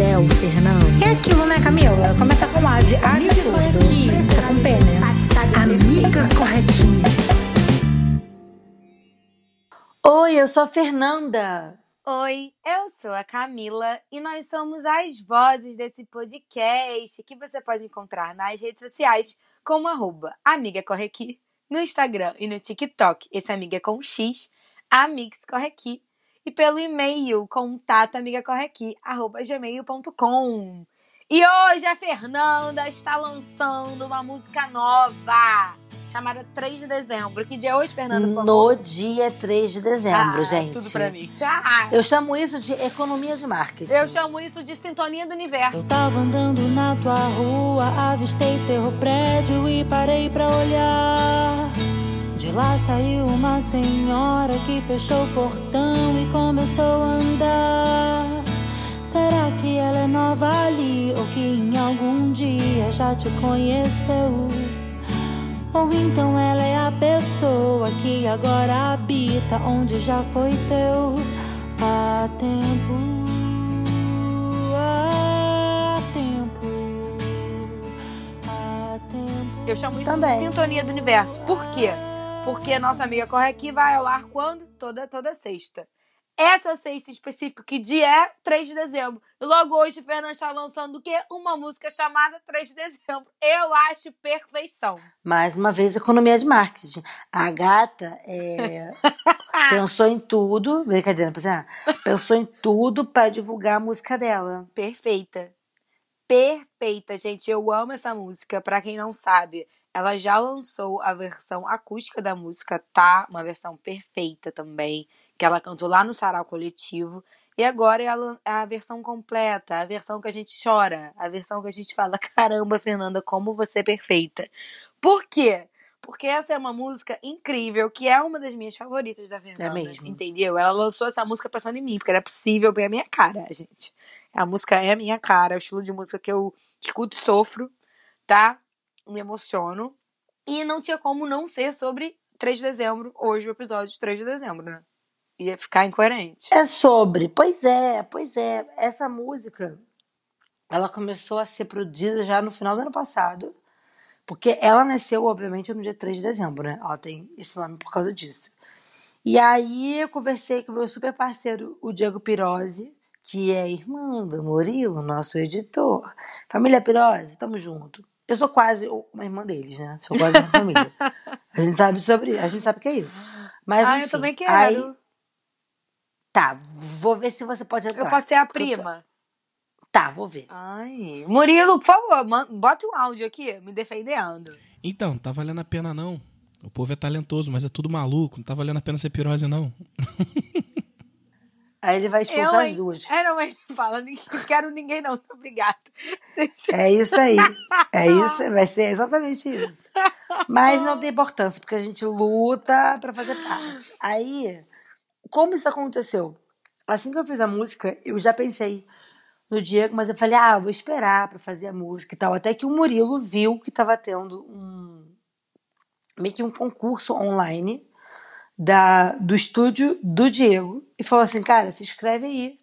céu, Fernando. É aquilo, né, Camila? Começa com A de Amiga absurdo. corretinha. Começa com P, né? Amiga corretinha. Oi, eu sou a Fernanda. Oi, eu sou a Camila e nós somos as vozes desse podcast que você pode encontrar nas redes sociais como arroba Amiga Corre Aqui, no Instagram e no TikTok, esse amiga é com X, Amix Corre Aqui, e pelo e-mail contato gmail.com. E hoje a Fernanda está lançando uma música nova, chamada 3 de dezembro. Que dia é hoje, Fernanda? por favor? No dia 3 de dezembro, Ah, gente. Tudo pra mim. Ah, Eu chamo isso de economia de marketing. eu chamo isso de sintonia do universo. Eu tava andando na tua rua, avistei teu prédio e parei pra olhar. De lá saiu uma senhora que fechou o portão e começou a andar. Será que ela é nova ali ou que em algum dia já te conheceu? Ou então ela é a pessoa que agora habita onde já foi teu há tempo. Há tempo. Há tempo. Eu chamo isso Também. de sintonia do universo. Por quê? Porque a nossa amiga Corre Aqui vai ao ar quando? Toda, toda sexta. Essa sexta em específico, que dia é 3 de dezembro. E logo hoje o Fernando está lançando o quê? Uma música chamada 3 de dezembro. Eu acho perfeição. Mais uma vez, economia de marketing. A gata é, pensou em tudo, brincadeira, é, pensou em tudo para divulgar a música dela. Perfeita. Perfeita, gente. Eu amo essa música. Pra quem não sabe, ela já lançou a versão acústica da música, tá? Uma versão perfeita também, que ela cantou lá no Sarau Coletivo. E agora é a, a versão completa, a versão que a gente chora, a versão que a gente fala: caramba, Fernanda, como você é perfeita. Por quê? Porque essa é uma música incrível, que é uma das minhas favoritas da Fernanda. É mesmo. Entendeu? Ela lançou essa música pensando em mim, porque era possível bem a minha cara, gente. A música é a minha cara, é o estilo de música que eu escuto e sofro, tá? Me emociono. E não tinha como não ser sobre 3 de dezembro, hoje o episódio de 3 de dezembro, né? Ia ficar incoerente. É sobre, pois é, pois é. Essa música, ela começou a ser produzida já no final do ano passado, porque ela nasceu, obviamente, no dia 3 de dezembro, né? Ela tem esse nome por causa disso. E aí eu conversei com meu super parceiro, o Diego Pirozzi, que é irmão do Murilo, nosso editor. Família Pirozzi, tamo junto. Eu sou quase uma irmã deles, né? Sou quase uma família. A gente sabe sobre, a gente sabe o que é isso. Mas, ah, enfim, eu também quero. Aí, tá, vou ver se você pode entrar. eu posso ser a eu tô- prima. Tá, vou ver. Ai. Murilo, por favor, man- bota um áudio aqui, me defendendo. Então, não tá valendo a pena não. O povo é talentoso, mas é tudo maluco. Não tá valendo a pena ser pirose, não. Aí ele vai expulsar Eu, as duas. É, não, ele fala, "Ninguém- não quero ninguém não, obrigado. É isso aí. É isso, vai ser exatamente isso. Mas não tem importância, porque a gente luta pra fazer parte. Aí, como isso aconteceu? Assim que eu fiz a música, eu já pensei no Diego, mas eu falei, ah, vou esperar pra fazer a música e tal. Até que o Murilo viu que tava tendo um meio que um concurso online da, do estúdio do Diego e falou assim, cara, se inscreve aí.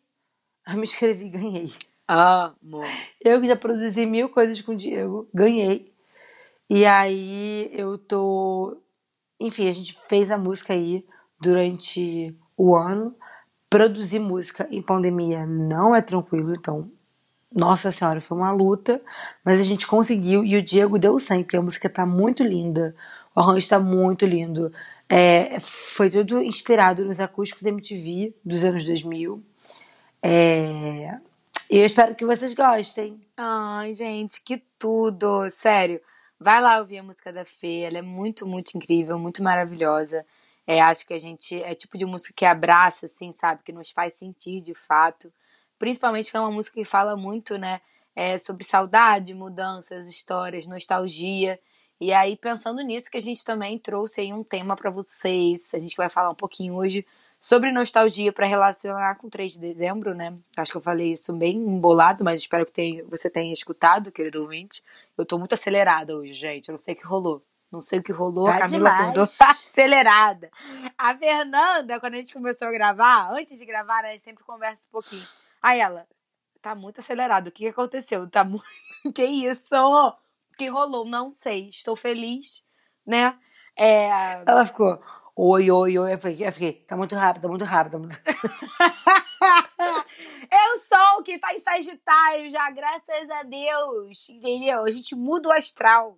Eu me inscrevi e ganhei. Amor. Eu que já produzi mil coisas com o Diego, ganhei. E aí eu tô. Enfim, a gente fez a música aí durante o ano. Produzir música em pandemia não é tranquilo, então. Nossa Senhora, foi uma luta, mas a gente conseguiu e o Diego deu sangue, porque a música tá muito linda, o arranjo tá muito lindo. É, foi tudo inspirado nos acústicos MTV dos anos 2000. É, e eu espero que vocês gostem. Ai, gente, que tudo. Sério, vai lá ouvir a música da Fê. Ela é muito, muito incrível, muito maravilhosa. É, acho que a gente é tipo de música que abraça, assim, sabe? Que nos faz sentir de fato. Principalmente que é uma música que fala muito, né? é, sobre saudade, mudanças, histórias, nostalgia. E aí, pensando nisso, que a gente também trouxe aí um tema para vocês. A gente vai falar um pouquinho hoje sobre nostalgia para relacionar com 3 de dezembro, né? Acho que eu falei isso bem embolado, mas espero que tenha, você tenha escutado, querido ouvinte. Eu tô muito acelerada hoje, gente. Eu não sei o que rolou. Não sei o que rolou. Tá a Camila demais. acordou acelerada. A Fernanda, quando a gente começou a gravar, antes de gravar, né, a gente sempre conversa um pouquinho. Aí ela, tá muito acelerado. O que que aconteceu? Tá muito. que isso? O que rolou? Não sei. Estou feliz, né? É... Ela ficou, oi, oi, oi. Eu fiquei, eu fiquei tá muito rápido, tá muito rápido. Tá muito... É o sol que tá em Sagitário já, graças a Deus. Entendeu? A gente muda o astral.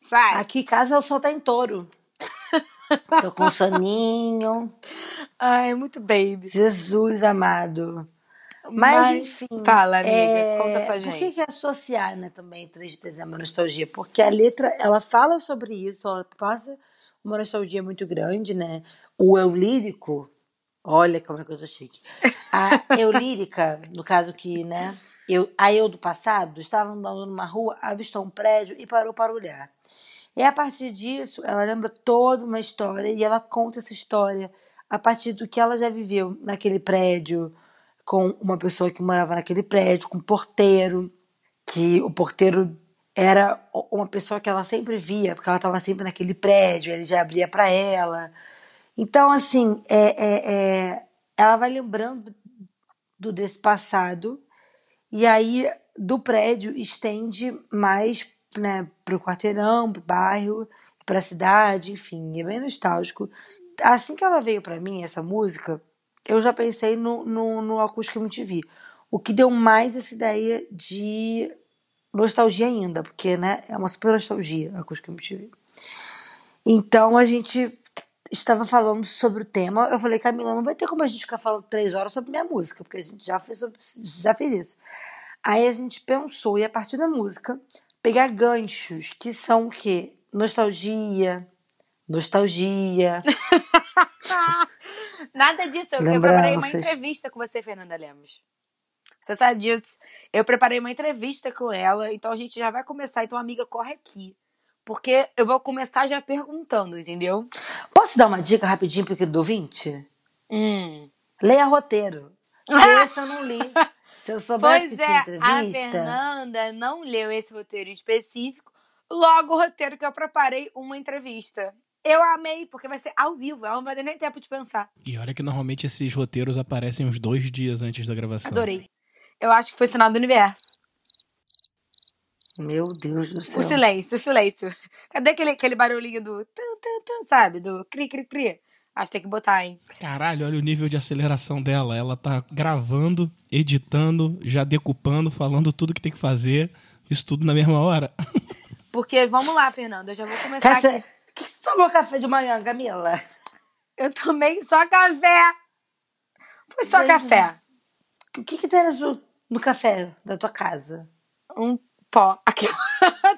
Sabe? Aqui em casa o sol tá em touro. Tô com soninho. Ai, muito baby. Jesus amado. Mas, enfim. Fala, amiga. é, Conta pra Por gente. que, que associar né, também 3 de dezembro à nostalgia? Porque a letra, ela fala sobre isso, ela passa uma nostalgia muito grande, né? O eu lírico, olha como é que eu sou chique. A eu lírica, no caso que, né? Eu, a eu do passado estava andando numa rua, avistou um prédio e parou para olhar. E a partir disso, ela lembra toda uma história e ela conta essa história a partir do que ela já viveu naquele prédio, com uma pessoa que morava naquele prédio, com um porteiro, que o porteiro era uma pessoa que ela sempre via, porque ela estava sempre naquele prédio, ele já abria para ela. Então, assim, é, é, é, ela vai lembrando do desse passado e aí do prédio estende mais né, para o quarteirão, para o bairro, para a cidade, enfim, é bem nostálgico. Assim que ela veio para mim, essa música, eu já pensei no, no, no Acústico MTV. O que deu mais essa ideia de nostalgia ainda, porque né, é uma super nostalgia a Acústico MTV. Então a gente estava falando sobre o tema. Eu falei, Camila, não vai ter como a gente ficar falando três horas sobre minha música, porque a gente já fez, sobre- já fez isso. Aí a gente pensou, e a partir da música, pegar ganchos que são o quê? Nostalgia, nostalgia, Nada disso. Eu, eu preparei uma entrevista com você, Fernanda Lemos. Você sabe disso? Eu preparei uma entrevista com ela, então a gente já vai começar. Então, amiga, corre aqui. Porque eu vou começar já perguntando, entendeu? Posso dar uma dica rapidinho pro querido ouvinte? Hum. Leia roteiro. Esse eu não li. Se eu soubesse Pois que tinha é, a entrevista. Fernanda não leu esse roteiro específico. Logo, o roteiro que eu preparei, uma entrevista. Eu amei, porque vai ser ao vivo. Ela não vai ter nem tempo de pensar. E olha que normalmente esses roteiros aparecem uns dois dias antes da gravação. Adorei. Eu acho que foi sinal do universo. Meu Deus do O céu. silêncio, o silêncio. Cadê aquele, aquele barulhinho do tum, tum, tum, sabe? Do cri, cri, cri. Acho que tem que botar, hein? Caralho, olha o nível de aceleração dela. Ela tá gravando, editando, já decupando, falando tudo que tem que fazer. Isso tudo na mesma hora. Porque, vamos lá, Fernanda, eu já vou começar Caça... aqui. O que você tomou café de manhã, Camila? Eu tomei só café. Foi só café. O que, que tem no, no café da tua casa? Um pó. Aqui.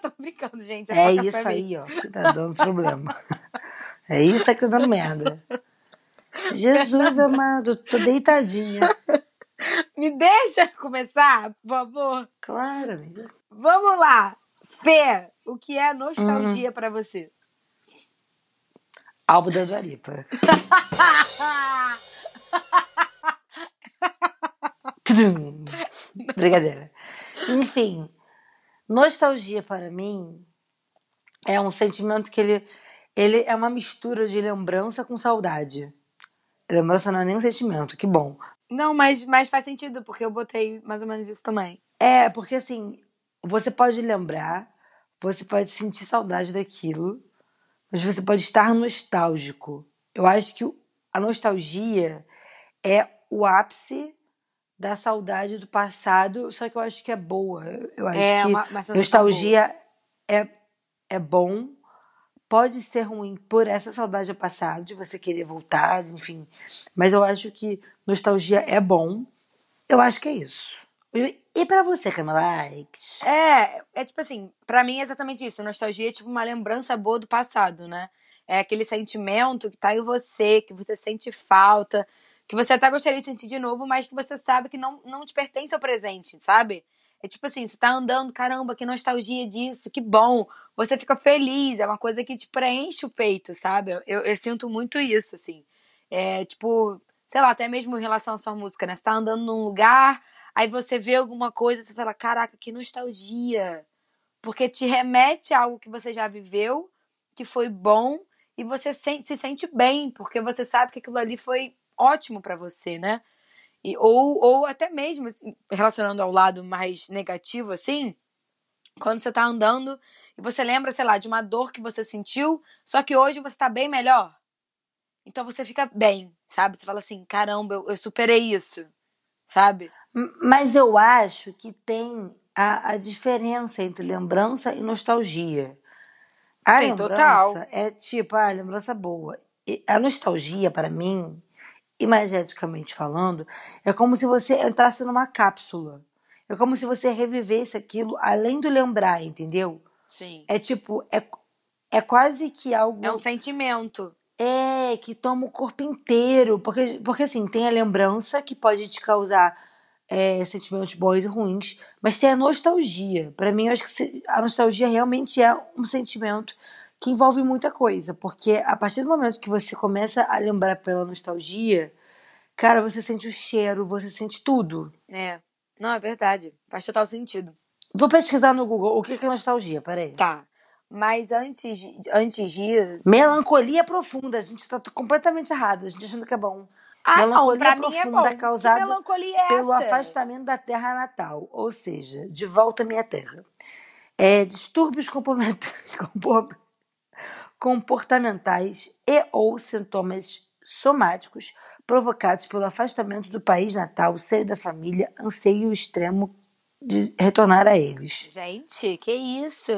Tô brincando, gente. É, café isso aí, ó, que tá dando problema. É isso aí que tá dando merda. Jesus amado, tô deitadinha. Me deixa começar, por favor? Claro, amiga. Vamos lá. Fê, o que é nostalgia pra você? Álbum da Dua Lipa. Tudum. Brincadeira. Enfim, nostalgia para mim é um sentimento que ele, ele é uma mistura de lembrança com saudade. Lembrança não é nem um sentimento, que bom. Não, mas, mas faz sentido, porque eu botei mais ou menos isso também. É, porque assim, você pode lembrar, você pode sentir saudade daquilo, mas você pode estar nostálgico. Eu acho que a nostalgia é o ápice da saudade do passado, só que eu acho que é boa. Eu- acho É que uma, uma nostalgia é, é bom, pode ser ruim por essa saudade do passado, de você querer voltar, enfim. Mas eu acho que nostalgia é bom. Eu acho que é isso. E, pra você, Camila Likes? É, é tipo assim, pra mim é exatamente isso. Nostalgia é tipo uma lembrança boa do passado, né? É aquele sentimento que tá em você, que você sente falta, que você até gostaria de sentir de novo, mas que você sabe que não, não te pertence ao presente, sabe? É tipo assim, você tá andando, caramba, que nostalgia disso, que bom. Você fica feliz, é uma coisa que te preenche o peito, sabe? Eu, eu sinto muito isso, assim. É tipo, sei lá, até mesmo em relação à sua música, né? Você tá andando num lugar, aí você vê alguma coisa, você fala, caraca, que nostalgia. Porque te remete a algo que você já viveu, que foi bom, e você se, se sente bem, porque você sabe que aquilo ali foi ótimo para você, né? E, ou, ou até mesmo, assim, relacionando ao lado mais negativo, assim, quando você tá andando e você lembra, sei lá, de uma dor que você sentiu, só que hoje você tá bem melhor. Então você fica bem, sabe? Você fala assim, caramba, eu, eu superei isso, sabe? Mas eu acho que tem a, a diferença entre lembrança e nostalgia. A Tem, lembrança total. é tipo, a lembrança boa. E a nostalgia, para mim, imageticamente falando, é como se você entrasse numa cápsula. É como se você revivesse aquilo além do lembrar, entendeu? Sim. É tipo, é, é quase que algo. É um sentimento. É, que toma o corpo inteiro. Porque, porque assim, tem a lembrança que pode te causar é, sentimentos bons e ruins, mas tem a nostalgia. Pra mim, eu acho que a nostalgia realmente é um sentimento que envolve muita coisa. Porque a partir do momento que você começa a lembrar pela nostalgia, cara, você sente o cheiro, você sente tudo. É. Não, é verdade. Faz total sentido. Vou pesquisar no Google o que é nostalgia, peraí. Tá. Mas antes, antes disso. Melancolia profunda, a gente tá completamente errado, a gente achando que é bom. Ah, não, Melancolia mim é profunda bom. causada melancolia é pelo afastamento da terra natal, ou seja, de volta à minha terra. É, distúrbios comportamenta- compor- comportamentais e ou sintomas somáticos provocados pelo afastamento do país natal, seio da família, anseio extremo de retornar a eles. Gente, que isso?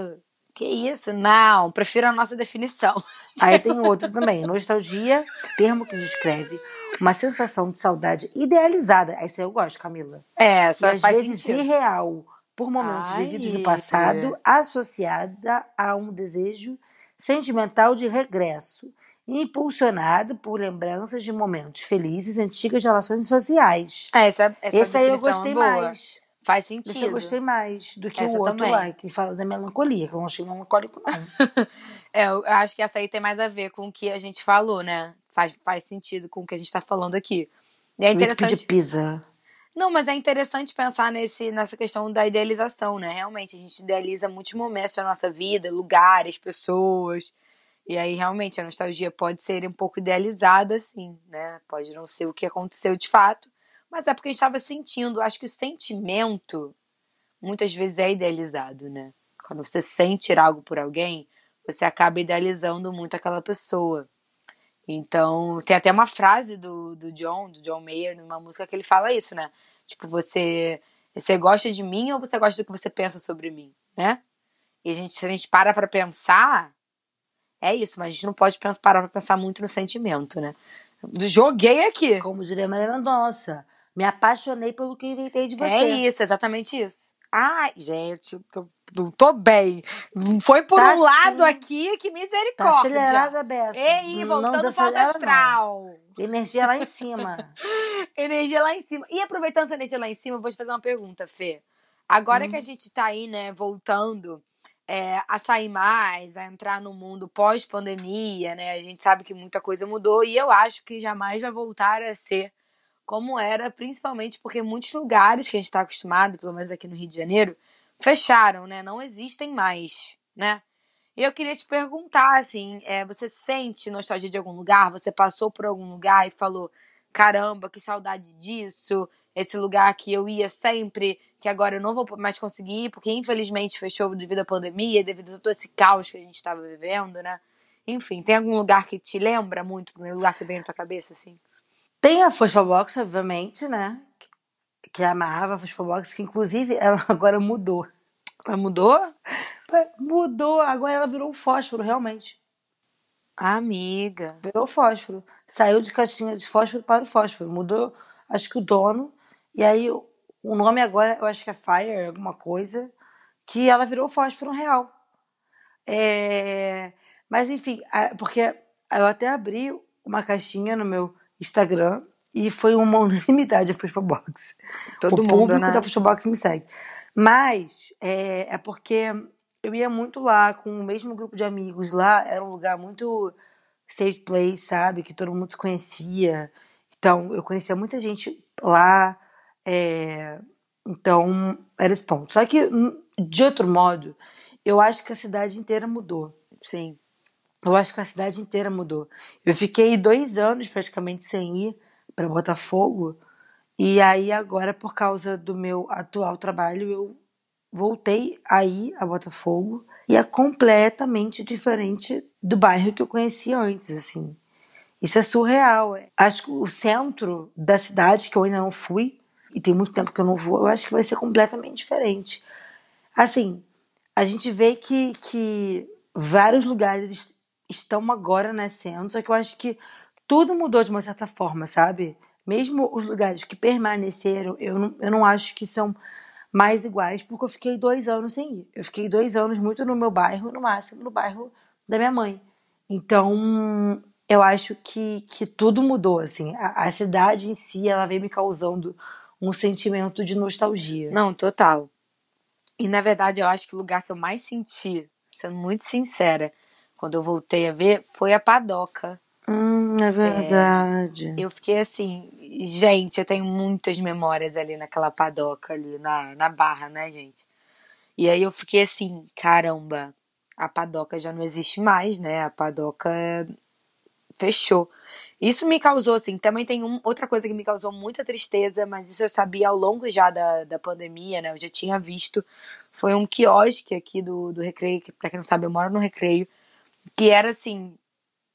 Que isso? Não, prefiro a nossa definição. Aí tem outro também, nostalgia, termo que descreve uma sensação de saudade idealizada. Essa eu gosto, Camila. É, E só às faz vezes sentido. irreal, por momentos Ai. vividos no passado, associada a um desejo sentimental de regresso, impulsionado por lembranças de momentos felizes e antigas relações sociais. É, essa, essa Esse aí eu definição gostei é boa. mais. Faz Esse sentido. eu gostei mais do que Essa o outro também. lá, que fala da melancolia, que eu não achei melancólico, não. É, eu acho que essa aí tem mais a ver com o que a gente falou, né? Faz, faz sentido com o que a gente tá falando aqui. E é interessante. de pizza. Não, mas é interessante pensar nesse, nessa questão da idealização, né? Realmente, a gente idealiza muitos momentos da nossa vida, lugares, pessoas. E aí, realmente, a nostalgia pode ser um pouco idealizada, assim, né? Pode não ser o que aconteceu de fato, mas é porque a gente estava sentindo. Acho que o sentimento, muitas vezes, é idealizado, né? Quando você sente algo por alguém, você acaba idealizando muito aquela pessoa. Então, tem até uma frase do, do John, do John Mayer, numa música que ele fala isso, né? Tipo, você, você gosta de mim ou você gosta do que você pensa sobre mim, né? E a gente, se a gente para pra pensar, é isso, mas a gente não pode pensar, parar pra pensar muito no sentimento, né? Joguei aqui. Como diria Maria Mendonça, me apaixonei pelo que inventei de você. É isso, exatamente isso. Ai, gente, tô, não tô bem. Foi por Tá um lado aqui, que Tá misericórdia. acelerada, Bessa. Ei, voltando desacelera, não. astral. Energia lá em cima. Energia lá em cima. E aproveitando essa energia lá em cima, eu vou te fazer uma pergunta, Fê. Agora Hum. que a gente tá aí, né, voltando é, a sair mais, a entrar no mundo pós-pandemia, né? A gente sabe que muita coisa mudou e eu acho que jamais vai voltar a ser como era, principalmente porque muitos lugares que a gente está acostumado, pelo menos aqui no Rio de Janeiro, fecharam, né? Não existem mais, né? E eu queria te perguntar, assim, é, você sente nostalgia de algum lugar? Você passou por algum lugar e falou, caramba, que saudade disso, esse lugar que eu ia sempre, que agora eu não vou mais conseguir, ir, porque infelizmente fechou devido à pandemia, devido a todo esse caos que a gente estava vivendo, né? Enfim, tem algum lugar que te lembra muito, primeiro lugar que vem na tua cabeça, assim? Tem a Fosfobox, obviamente, né? Que amava a Fosfobox, que inclusive ela agora mudou. Mas mudou? Mudou, agora ela virou um fósforo, realmente. Amiga. Virou fósforo. Saiu de caixinha de fósforo para o fósforo. Mudou, acho que o dono. E aí o nome agora, eu acho que é Fire, alguma coisa. Que ela virou fósforo real. É, Mas enfim, porque eu até abri uma caixinha no meu Instagram e foi uma unanimidade a Fosfobox. Todo o mundo, público né? da Fosfobox me segue. Mas é, é porque eu ia muito lá com o mesmo grupo de amigos lá, era um lugar muito safe place, sabe? Que todo mundo se conhecia. Então, eu conhecia muita gente lá. é, então, era esse ponto. Só que, de outro modo, eu acho que a cidade inteira mudou. Sim. Eu acho que a cidade inteira mudou. Eu fiquei dois anos praticamente sem ir para Botafogo. E aí, agora, por causa do meu atual trabalho, eu voltei a ir a Botafogo. E é completamente diferente do bairro que eu conhecia antes, assim. Isso é surreal. Acho que o centro da cidade, que eu ainda não fui, e tem muito tempo que eu não vou, eu acho que vai ser completamente diferente. Assim, a gente vê que, que vários lugares estão agora nascendo, só que eu acho que tudo mudou de uma certa forma, sabe? Mesmo os lugares que permaneceram, eu não, eu não acho que são mais iguais, porque eu fiquei dois anos sem ir. Eu fiquei dois anos muito no meu bairro, no máximo no bairro da minha mãe. Então, eu acho que, que tudo mudou, assim. A, a cidade em si, ela veio me causando um sentimento de nostalgia. Não, total. E na verdade, eu acho que o lugar que eu mais senti, sendo muito sincera, quando eu voltei a ver, foi a padoca. Hum, é verdade. Eu fiquei assim, gente, eu tenho muitas memórias ali naquela padoca ali na, na barra, né, gente? E aí eu fiquei assim, caramba, a padoca já não existe mais, né? A padoca fechou. Isso me causou, assim, também tem um, outra coisa que me causou muita tristeza, mas isso eu sabia ao longo já da, da pandemia, né? Eu já tinha visto. Foi um quiosque aqui do, do Recreio, que pra quem não sabe, eu moro no Recreio, que era assim,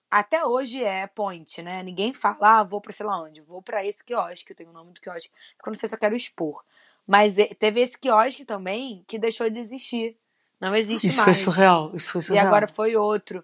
até hoje é point, né? Ninguém fala, ah, vou pra sei lá onde, vou pra esse quiosque, eu tenho o nome do quiosque, porque eu não sei se eu quero expor. Mas e- teve esse quiosque também que deixou de existir. Não existe Isso foi mais. surreal. Isso foi E surreal. agora foi outro.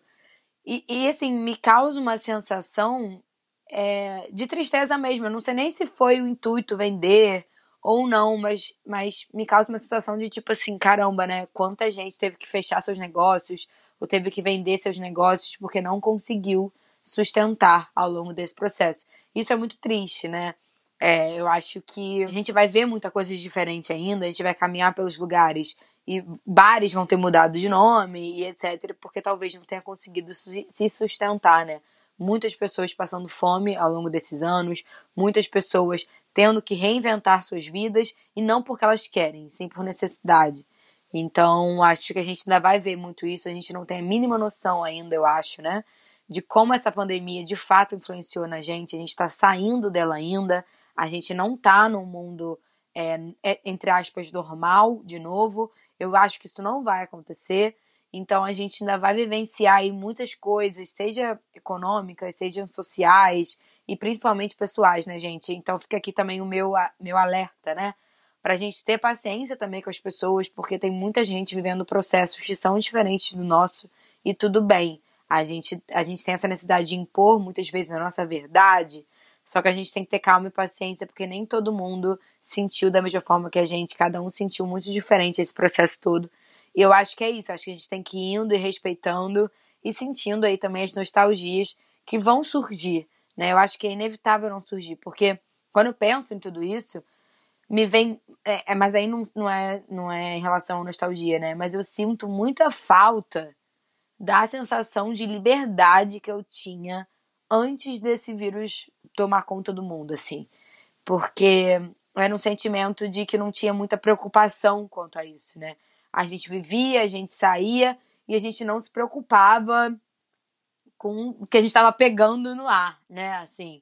E, e, assim, me causa uma sensação é, de tristeza mesmo. Eu não sei nem se foi o intuito vender ou não, mas, mas me causa uma sensação de tipo assim, caramba, né? Quanta gente teve que fechar seus negócios ou teve que vender seus negócios porque não conseguiu sustentar ao longo desse processo. Isso é muito triste, né? É, eu acho que a gente vai ver muita coisa diferente ainda, a gente vai caminhar pelos lugares e bares vão ter mudado de nome e etc, porque talvez não tenha conseguido se sustentar, né? Muitas pessoas passando fome ao longo desses anos, muitas pessoas tendo que reinventar suas vidas e não porque elas querem, sim por necessidade. Então, acho que a gente ainda vai ver muito isso, a gente não tem a mínima noção ainda, eu acho, né? De como essa pandemia de fato influenciou na gente, a gente está saindo dela ainda, a gente não tá num mundo, é, entre aspas, normal, de novo. Eu acho que isso não vai acontecer. Então a gente ainda vai vivenciar aí muitas coisas, seja econômicas, sejam sociais e principalmente pessoais, né, gente? Então fica aqui também o meu, meu alerta, né? Pra gente ter paciência também com as pessoas, porque tem muita gente vivendo processos que são diferentes do nosso e tudo bem. A gente, a gente tem essa necessidade de impor muitas vezes a nossa verdade, só que a gente tem que ter calma e paciência, porque nem todo mundo sentiu da mesma forma que a gente, cada um sentiu muito diferente esse processo todo. E eu acho que é isso, acho que a gente tem que ir indo e respeitando e sentindo aí também as nostalgias que vão surgir, né? Eu acho que é inevitável não surgir, porque quando eu penso em tudo isso, me vem. É, é, mas aí não, não, é, não é em relação à nostalgia, né? Mas eu sinto muita falta da sensação de liberdade que eu tinha antes desse vírus tomar conta do mundo, assim. Porque era um sentimento de que não tinha muita preocupação quanto a isso, né? A gente vivia, a gente saía e a gente não se preocupava com o que a gente estava pegando no ar, né? Assim,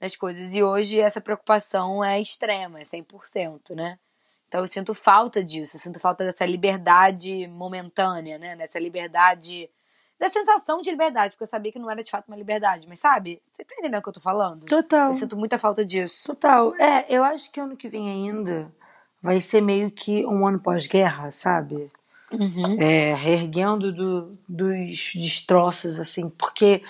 nas coisas. E hoje essa preocupação é extrema, é 100%, né? Então eu sinto falta disso, eu sinto falta dessa liberdade momentânea, né? Dessa liberdade. Da sensação de liberdade, porque eu sabia que não era de fato uma liberdade, mas sabe? Você tá entendendo o que eu tô falando? Total. Eu sinto muita falta disso. Total. É, eu acho que ano que vem ainda vai ser meio que um ano pós-guerra, sabe? Uhum. É, reerguendo do- dos destroços, assim, porque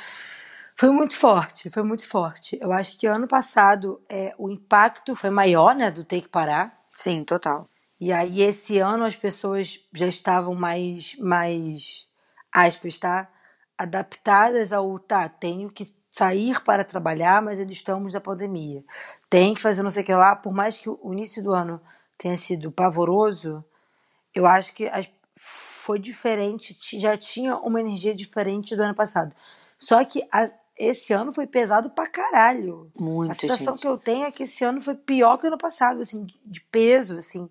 foi muito forte, foi muito forte. Eu acho que ano passado é, o impacto foi maior, né, do ter que parar. Sim, total. E aí esse ano as pessoas já estavam mais, mais aspas, tá? Adaptadas ao, tá, tenho que sair para trabalhar, mas ainda estamos na pandemia. Tem que fazer não sei o que lá, por mais que o início do ano tenha sido pavoroso, eu acho que as- foi diferente, já tinha uma energia diferente do ano passado. Só que a- esse ano foi pesado pra caralho. A Muito, sensação gente. que eu tenho é que esse ano foi pior que o ano passado, assim, de peso, assim.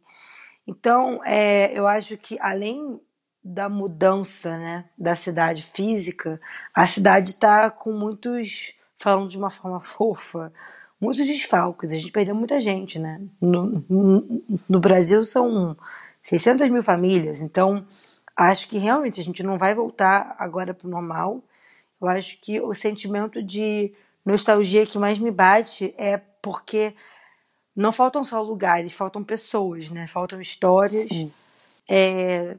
Então, é, eu acho que além da mudança, né, da cidade física, a cidade tá com muitos, falando de uma forma fofa, muitos desfalques. A gente perdeu muita gente, né? No, no, no Brasil são 600 mil famílias, então acho que realmente a gente não vai voltar agora pro normal. Eu acho que o sentimento de nostalgia que mais me bate é porque não faltam só lugares, faltam pessoas, né? Faltam histórias. Sim. É,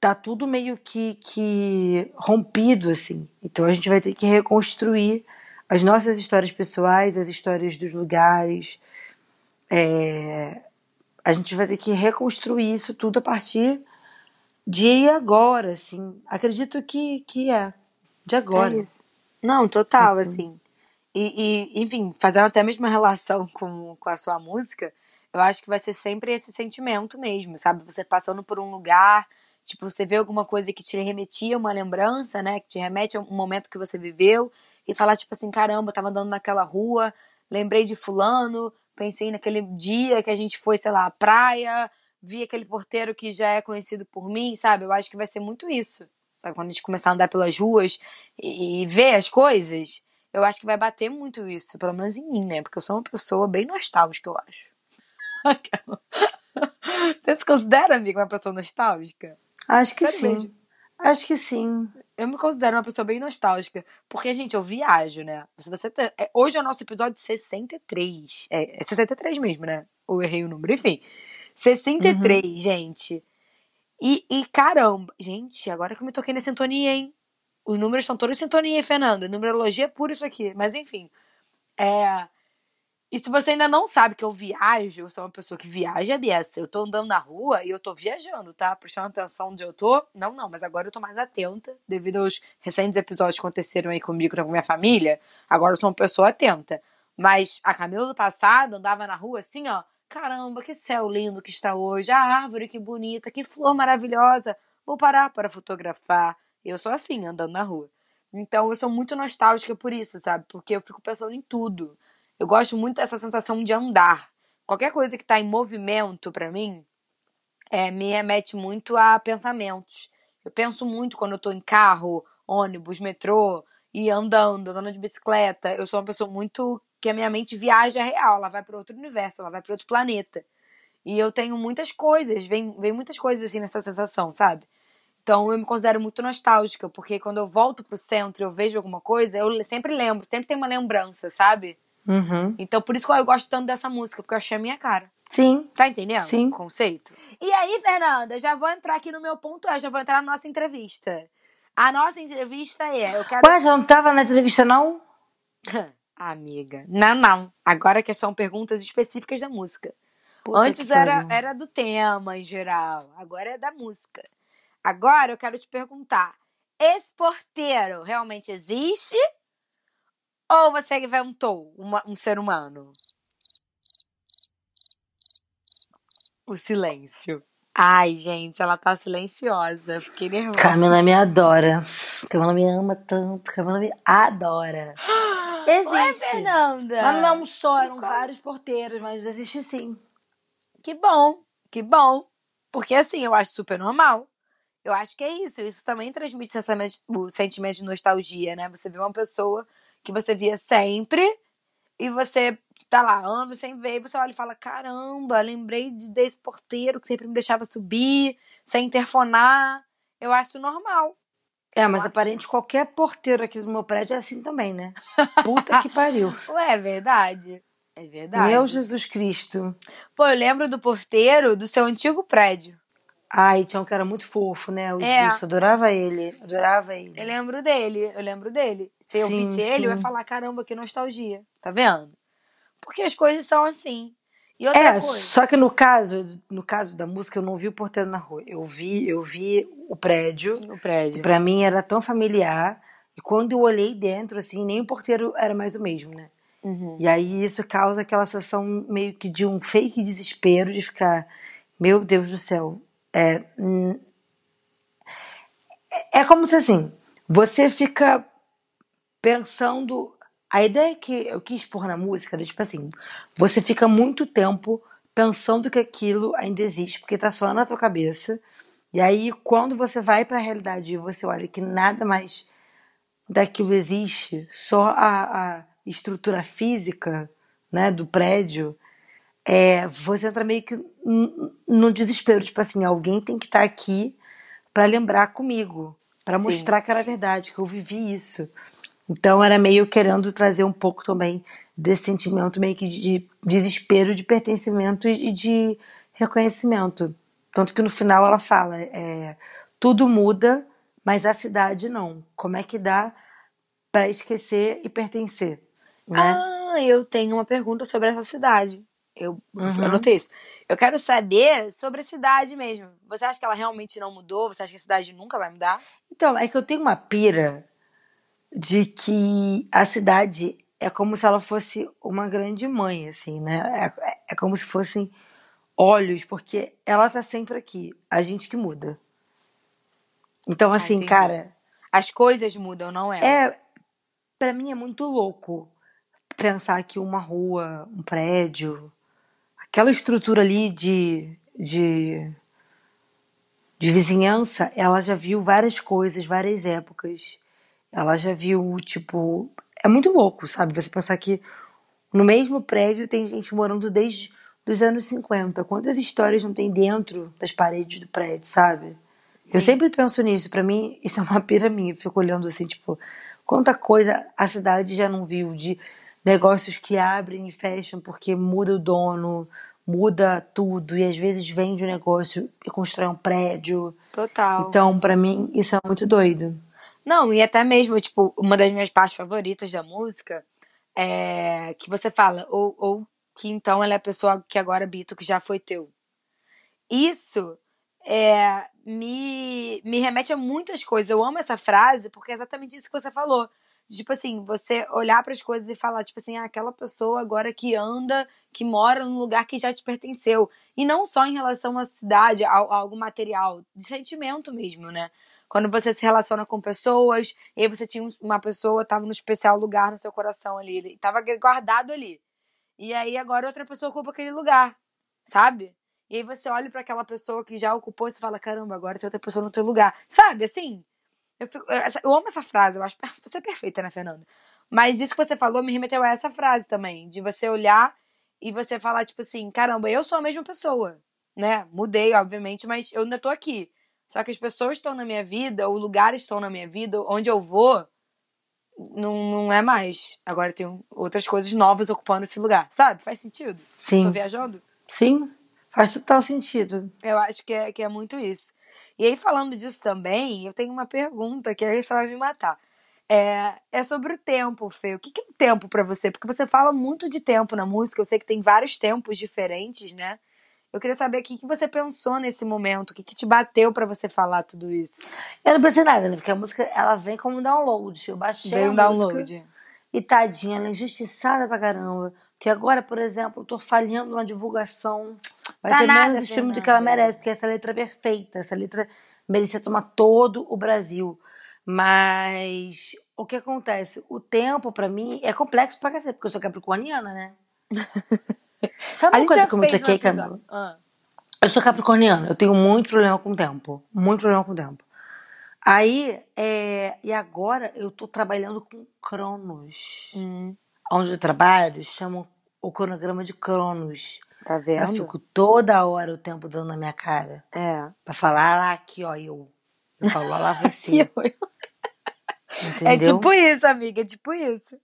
tá tudo meio que, que rompido, assim. Então a gente vai ter que reconstruir as nossas histórias pessoais, as histórias dos lugares. É, a gente vai ter que reconstruir isso tudo a partir de agora, assim. Acredito que, que é. De agora. É. Não, total, assim. E, e, enfim, fazendo até a mesma relação com, com a sua música, eu acho que vai ser sempre esse sentimento mesmo, sabe? Você passando por um lugar, tipo, você vê alguma coisa que te remetia a uma lembrança, né? Que te remete a um momento que você viveu, e falar, tipo assim, caramba, tava andando naquela rua, lembrei de fulano, pensei naquele dia que a gente foi, sei lá, à praia, vi aquele porteiro que já é conhecido por mim, sabe? Eu acho que vai ser muito isso. Sabe? Quando a gente começar a andar pelas ruas e, e ver as coisas, eu acho que vai bater muito isso, pelo menos em mim, né? Porque eu sou uma pessoa bem nostálgica, eu acho. Você se considera, amiga, uma pessoa nostálgica? Acho que Sério sim. mesmo. Acho que sim. Eu me considero uma pessoa bem nostálgica. Porque, gente, eu viajo, né? Se você tá- Hoje é o nosso episódio 63. É, é 63 mesmo, né? Ou errei o número? Enfim. 63, gente. E, e caramba. Gente, agora que eu me toquei na sintonia, hein? Os números estão todos em sintonia, hein, Fernanda? Numerologia é puro isso aqui. Mas, enfim. É. E se você ainda não sabe que eu viajo, eu sou uma pessoa que viaja, Biessa. Eu tô andando na rua e eu tô viajando, tá? Prestando atenção onde eu tô. Não, não, mas agora eu tô mais atenta, devido aos recentes episódios que aconteceram aí comigo e com minha família. Agora eu sou uma pessoa atenta. Mas a Camila do passado andava na rua assim, ó. Caramba, que céu lindo que está hoje. A árvore, que bonita, que flor maravilhosa. Vou parar para fotografar. Eu sou assim, andando na rua. Então eu sou muito nostálgica por isso, sabe? Porque eu fico pensando em tudo. Eu gosto muito dessa sensação de andar. Qualquer coisa que tá em movimento pra mim é, me remete muito a pensamentos. Eu penso muito quando eu tô em carro, ônibus, metrô, e andando, andando de bicicleta. Eu sou uma pessoa muito que a minha mente viaja real, ela vai para outro universo, ela vai para outro planeta. E eu tenho muitas coisas, vem, vem muitas coisas assim nessa sensação, sabe? Então eu me considero muito nostálgica, porque quando eu volto pro centro e eu vejo alguma coisa, eu sempre lembro, sempre tem uma lembrança, sabe? Uhum. Então por isso que eu gosto tanto dessa música, porque eu achei a minha cara. Sim. Tá entendendo? Sim. O conceito? E aí, Fernanda, já vou entrar aqui no meu ponto, já vou entrar na nossa entrevista. A nossa entrevista é, eu quero Ué, já não tava na entrevista, não? Amiga. Não, não. Agora que são perguntas específicas da música. Puta Antes era, pariu. era do tema em geral. Agora é da música. Agora eu quero te perguntar: esse porteiro realmente existe? Ou você inventou uma- um ser humano? O silêncio. Ai, gente, ela tá silenciosa. Fiquei nervosa. Camila me adora. Camila me ama tanto. Camila me adora. Ué, Existe. Fernanda. Mas não é um só, eram Qual? vários porteiros, mas existe sim. Que bom, que bom. Porque assim, eu acho super normal. Eu acho que é isso. Isso também transmite o sentimento de nostalgia, né? Você vê uma pessoa que você via sempre e você tá lá anos sem ver, e você olha e fala: caramba, lembrei de- desse porteiro que sempre me deixava subir, sem interfonar. Eu acho normal. É, mas acho. aparente qualquer porteiro aqui do meu prédio é assim também, né? Puta que pariu. Ué, é verdade. É verdade. Meu Jesus Cristo. Pô, eu lembro do porteiro do seu antigo prédio. Ai, tinha um cara muito fofo, né? O É. Gilson, adorava ele. Adorava ele. Eu lembro dele, eu lembro dele. Se eu Sim, visse ele, eu ia sim. falar, caramba, que nostalgia. Tá vendo? Porque as coisas são assim. E outra É, coisa. só que no caso, no caso da música, eu não vi o porteiro na rua. Eu vi, eu vi o prédio. No prédio. Pra mim era tão familiar. E quando eu olhei dentro, assim, nem o porteiro era mais o mesmo, né? Uhum. E aí isso causa aquela sensação meio que de um fake desespero de ficar, meu Deus do céu, É, hum, é como se assim, você fica pensando. A ideia que eu quis pôr na música era tipo assim: você fica muito tempo pensando que aquilo ainda existe, porque tá só na tua cabeça. E aí, quando você vai para a realidade e você olha que nada mais daquilo existe, só a, a estrutura física né, do prédio, é, você entra meio que no desespero, tipo assim, alguém tem que estar tá aqui para lembrar comigo, para mostrar que era verdade, que eu vivi isso. Então era meio querendo trazer um pouco também desse sentimento meio que de desespero, de pertencimento e de reconhecimento. Tanto que no final ela fala, é, tudo muda, mas a cidade não. Como é que dá para esquecer e pertencer? Né? Ah, eu tenho uma pergunta sobre essa cidade. Eu uhum. anotei isso. Eu quero saber sobre a cidade mesmo. Você acha que ela realmente não mudou? Você acha que a cidade nunca vai mudar? Então, é que eu tenho uma pira de que a cidade é como se ela fosse uma grande mãe, assim, né? É, é como se fossem olhos, porque ela tá sempre aqui. A gente que muda. Então, ah, assim, ah, cara. As coisas mudam, não é? É. Pra mim é muito louco pensar que uma rua, um prédio, aquela estrutura ali de, de, de vizinhança, ela já viu várias coisas, várias épocas. Ela já viu, tipo. É muito louco, sabe? Você pensar que no mesmo prédio tem gente morando desde os anos 50. Quantas histórias não tem dentro das paredes do prédio, sabe? Sim. Eu sempre penso nisso. Para mim, isso é uma pira minha. Eu fico olhando assim, tipo, quanta coisa a cidade já não viu de negócios que abrem e fecham porque muda o dono, muda tudo e às vezes vende um negócio e constrói um prédio. Total. Então, para mim, isso é muito doido. Não, e até mesmo, tipo, uma das minhas partes favoritas da música é que você fala, ou, ou que então ela é a pessoa que agora habita que já foi teu. Isso é, me, me remete a muitas coisas. Eu amo essa frase porque é exatamente isso que você falou tipo assim, você olhar para as coisas e falar, tipo assim, ah, aquela pessoa agora que anda, que mora num lugar que já te pertenceu. E não só em relação à cidade, a, a algo material, de sentimento mesmo, né? Quando você se relaciona com pessoas, e aí você tinha uma pessoa, tava no especial lugar no seu coração ali, ele tava guardado ali. E aí agora outra pessoa ocupa aquele lugar, sabe? E aí você olha para aquela pessoa que já ocupou e você fala, caramba, agora tem outra pessoa no teu lugar. Sabe, assim? Eu, fico, eu, amo essa frase, eu acho você é perfeita, né, Fernanda? Mas isso que você falou me remeteu a essa frase também, de você olhar e você falar, tipo assim, caramba, eu sou a mesma pessoa, né? Mudei, obviamente, mas eu ainda tô aqui. Só que as pessoas estão na minha vida, os lugares estão na minha vida, onde eu vou, não, não é mais. Agora tem outras coisas novas ocupando esse lugar, sabe? Faz sentido? Sim. Tô viajando? Sim, faz total sentido. Eu acho que é, que é muito isso. E aí, falando disso também, eu tenho uma pergunta que aí você vai me matar. É, é sobre o tempo, Fê. O que, que é o tempo para você? Porque você fala muito de tempo na música, eu sei que tem vários tempos diferentes, né? Eu queria saber o que, que você pensou nesse momento, o que, que te bateu para você falar tudo isso. Eu não pensei nada, né? Porque a música, ela vem como um download. Eu baixei Veio um download. E tadinha, ela é injustiçada pra caramba. Porque agora, por exemplo, eu tô falhando na divulgação Vai tá ter nada, menos streaming do que ela merece, porque essa letra é perfeita. Essa letra merecia tomar todo o Brasil. Mas o que acontece? O tempo, para mim, é complexo pra cacete, porque eu sou capricorniana, né? Sabe uma coisa que eu me toquei, Camila? Ah. Eu sou capricorniana, eu tenho muito problema com o tempo. Muito problema com o tempo. Aí, é, e agora eu tô trabalhando com Cronos. Hum. Onde eu trabalho, chamam o cronograma de Cronos. Tá vendo? Eu fico toda hora o tempo dando na minha cara. É. Pra falar lá aqui, ó, eu. Eu falo lá, lá você. É tipo isso, amiga, é tipo isso.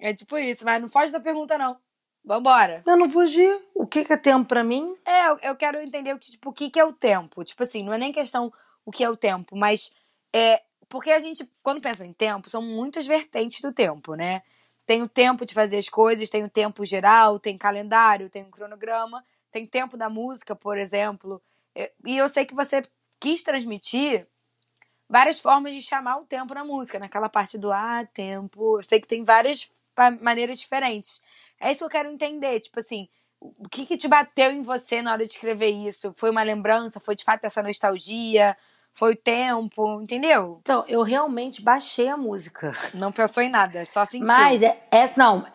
É tipo isso, mas não foge da pergunta, não. Vambora. Eu não fugi. O que, que é tempo pra mim? É, eu, eu quero entender o que, tipo, o que, que é o tempo. Tipo assim, não é nem questão o que é o tempo, mas é. Porque a gente, quando pensa em tempo, são muitas vertentes do tempo, né? tem o tempo de fazer as coisas, tem o tempo geral, tem calendário, tem um cronograma, tem tempo da música, por exemplo. É, e eu sei que você quis transmitir várias formas de chamar o tempo na música, naquela parte do ah, tempo. Eu sei que tem várias maneiras diferentes. É isso que eu quero entender, tipo assim, o que, que te bateu em você na hora de escrever isso? Foi uma lembrança? Foi de fato essa nostalgia? Foi o tempo? Entendeu? Então, eu realmente baixei a música. Não pensou em nada, só sentiu. Mas, é, essa, não,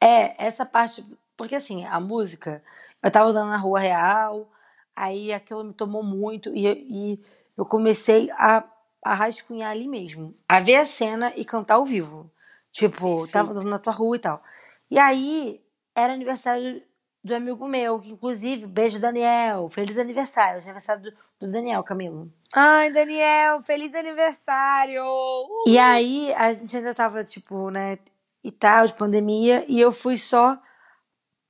é essa parte. Porque assim, a música, eu tava andando na rua real, aí aquilo me tomou muito, e, e eu comecei a, a rascunhar ali mesmo, a ver a cena e cantar ao vivo. Tipo, tava na tua rua e tal. E aí, era aniversário do amigo meu, que inclusive, beijo Daniel, feliz aniversário, é aniversário do, do Daniel, Camilo. Ai, Daniel, feliz aniversário! E aí, a gente ainda tava, tipo, né, e tal, de pandemia, e eu fui só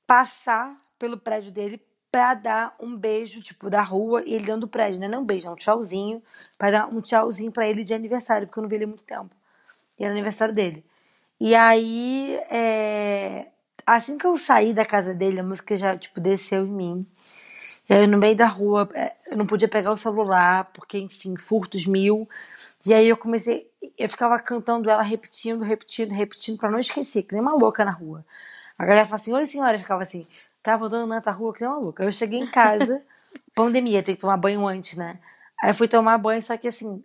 passar pelo prédio dele pra dar um beijo, tipo, da rua, e ele dentro do prédio, né? Não um beijo, é um tchauzinho, pra dar um tchauzinho pra ele de aniversário, porque eu não vi ele há muito tempo. E era aniversário dele. E aí, é, assim que eu saí da casa dele, a música já, tipo, desceu em mim. E aí, no meio da rua, é, eu não podia pegar o celular, porque, enfim, furtos mil. E aí eu comecei, eu ficava cantando ela, repetindo, repetindo, repetindo, pra não esquecer, que nem uma louca na rua. A galera falava assim, oi senhora, eu ficava assim, tava andando na rua que nem uma louca. Eu cheguei em casa, pandemia, tem que tomar banho antes, né? Aí eu fui tomar banho, só que assim,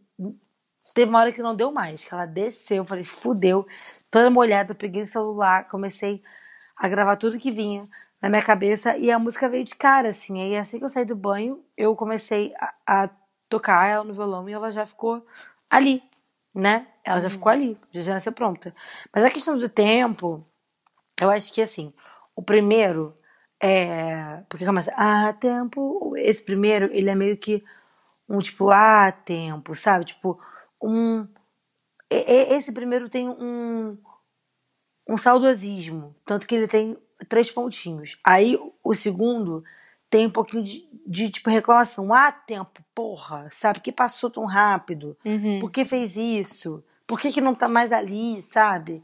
teve uma hora que não deu mais, que ela desceu, eu falei, fudeu, toda molhada, eu peguei o celular, comecei a gravar tudo que vinha na minha cabeça e a música veio de cara, assim. Aí assim que eu saí do banho, eu comecei a, a tocar ela no violão e ela já ficou ali, né? Ela já ficou ali, já nasceu pronta. Mas a questão do tempo, eu acho que assim, o primeiro é. Porque começa, ah, tempo. Esse primeiro, ele é meio que um tipo, ah, tempo, sabe? Tipo, um. Esse primeiro tem um um saudosismo, tanto que ele tem três pontinhos. Aí o segundo tem um pouquinho de, de, tipo reclamação. Ah, tempo, porra, sabe? Que passou tão rápido? Uhum. Por que fez isso? Por que, que não tá mais ali, sabe?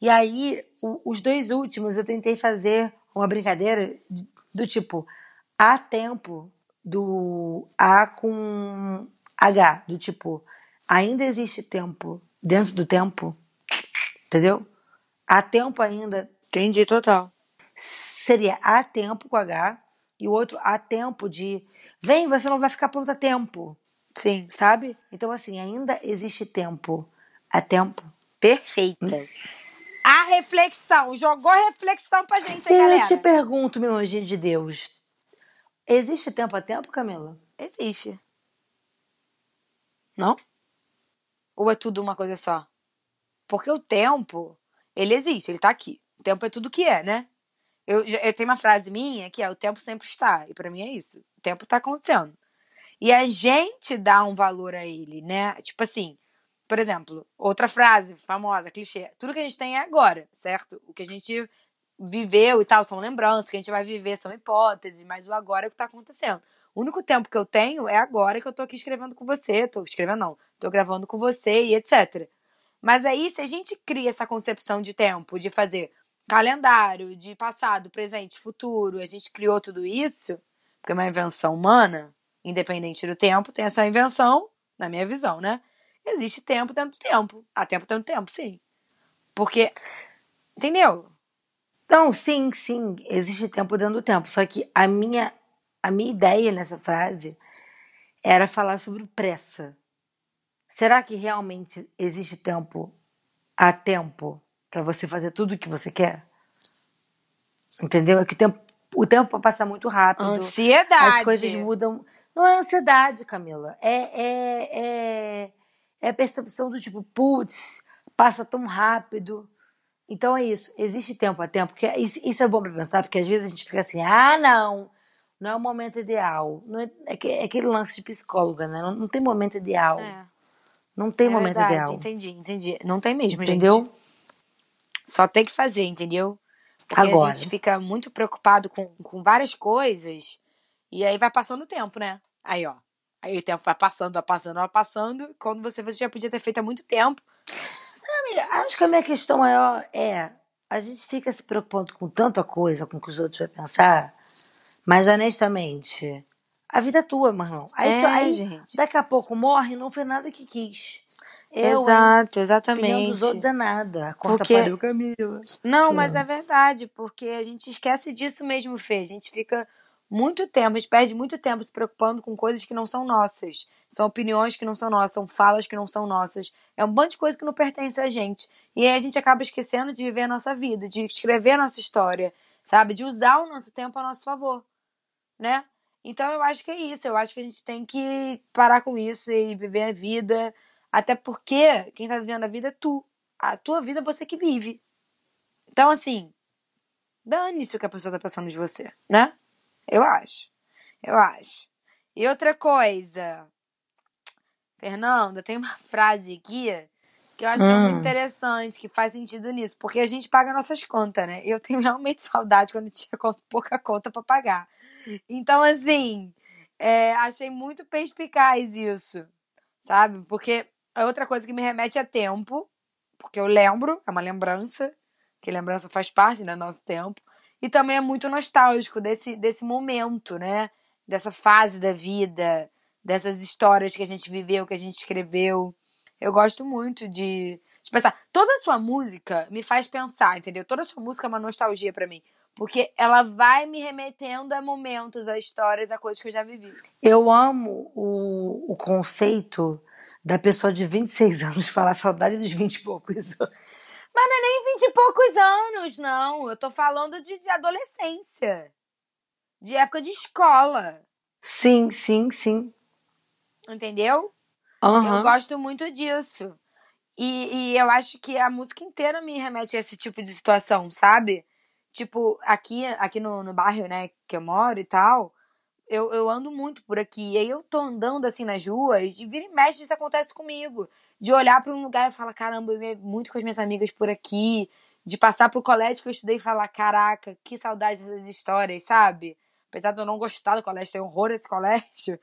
E aí, o- os dois últimos eu tentei fazer uma brincadeira do tipo, há tempo do A com H, do tipo, ainda existe tempo dentro do tempo, entendeu? Há tempo ainda Entendi, total. seria há tempo com H e o outro há tempo de vem, você não vai ficar pronto a tempo, Sim. sabe? Então assim, ainda existe tempo. Há tempo. Perfeita. A reflexão. Jogou a reflexão pra gente, Se hein, eu galera? te pergunto, meu anjinho de Deus, existe tempo a tempo, Camila? Existe. Não? Ou é tudo uma coisa só? Porque o tempo, ele existe, ele tá aqui. O tempo é tudo que é, né? Eu, eu tenho uma frase minha que é: o tempo sempre está. E pra mim é isso. O tempo tá acontecendo. E a gente dá um valor a ele, né? Tipo assim, por exemplo, outra frase famosa, clichê: tudo que a gente tem é agora, certo? O que a gente viveu e tal são lembranças, o que a gente vai viver são hipóteses, mas o agora é o que tá acontecendo. O único tempo que eu tenho é agora que eu tô aqui escrevendo com você. Tô escrevendo, não. Tô gravando com você e etc. Mas aí, se a gente cria essa concepção de tempo, de fazer calendário, de passado, presente, futuro, a gente criou tudo isso, porque é uma invenção humana, independente do tempo, tem essa invenção, na minha visão, né? Existe tempo dentro do tempo. Há tempo dentro do tempo, sim. Porque, entendeu? Não, sim, sim, existe tempo dentro do tempo. Só que a minha, a minha ideia nessa frase era falar sobre pressa. Será que realmente existe tempo a tempo para você fazer tudo o que você quer? Entendeu? É que o tempo, o tempo passa muito rápido. Ansiedade. As coisas mudam. Não é ansiedade, Camila. É, é, é, é a percepção do tipo, putz, passa tão rápido. Então é isso. Existe tempo a tempo. Porque isso, isso é bom para pensar, porque às vezes a gente fica assim, ah, não, não é o momento ideal. Não é, é, é aquele lance de psicóloga, né? Não, não tem momento ideal. É, Não tem é momento verdade, ideal. entendi, entendi. Não tem mesmo, Entendeu? gente. Só tem que fazer, entendeu? Porque Agora. a gente fica muito preocupado com, com várias coisas e aí vai passando o tempo, né? Aí, ó. Aí o tempo vai passando, vai passando, vai passando. Quando você você já podia ter feito há muito tempo. Acho que a minha questão maior é a gente fica se preocupando com tanta coisa, com o que os outros vão pensar, mas honestamente, a vida é tua, irmão. Aí, tu- É, aí gente. daqui a pouco morre e não fez nada que quis. Eu? Exato, Opinião exatamente. dos outros é nada. Corta Porque- pariu, Camila. Não, mas é verdade, porque a gente esquece disso mesmo, Fê. A gente fica muito tempo, a gente perde muito tempo se preocupando com coisas que não são nossas. São opiniões que não são nossas, são falas que não são nossas. É um bando de coisa que não pertence a gente. E aí a gente acaba esquecendo de viver a nossa vida, de escrever a nossa história, sabe? De usar o nosso tempo a nosso favor, né? Então eu acho que é isso. Eu acho que a gente tem que parar com isso e viver a vida. Até porque quem tá vivendo a vida é tu. A tua vida é você que vive. Então, assim, dane-se o que a pessoa tá pensando de você, né? Eu acho. Eu acho. E outra coisa. Fernanda, tem uma frase aqui que eu acho que é muito Hum. interessante, que faz sentido nisso, porque a gente paga nossas contas, né? Eu tenho realmente saudade quando tinha pouca conta pra pagar. Então, assim, é, achei muito perspicaz isso, sabe? Porque a outra coisa que me remete a tempo, porque eu lembro, é uma lembrança, que lembrança faz parte né, do nosso tempo, e também é muito nostálgico desse, desse momento, né? Dessa fase da vida, dessas histórias que a gente viveu, que a gente escreveu. Eu gosto muito de, de pensar. Toda a sua música me faz pensar, entendeu? Toda a sua música é uma nostalgia pra mim. Porque ela vai me remetendo a momentos, a histórias, a coisas que eu já vivi. Eu amo o, o conceito da pessoa de 26 anos falar saudade dos 20 e poucos anos. Mas não é nem vinte e poucos anos, não. Eu tô falando de, de adolescência. De época de escola. Sim, sim, sim. Entendeu? Eu Aham. gosto muito disso. E, e eu acho que a música inteira me remete a esse tipo de situação, sabe? Tipo, aqui, aqui no, no bairro, né, que eu moro e tal, eu, eu ando muito por aqui. E aí eu tô andando assim nas ruas, e vira e mexe, isso acontece comigo. De olhar pra um lugar e falar, caramba, eu ia muito com as minhas amigas por aqui. De passar pro colégio que eu estudei e falar, caraca, que saudade dessas histórias, sabe? Apesar de eu não gostar do colégio, tenho horror esse colégio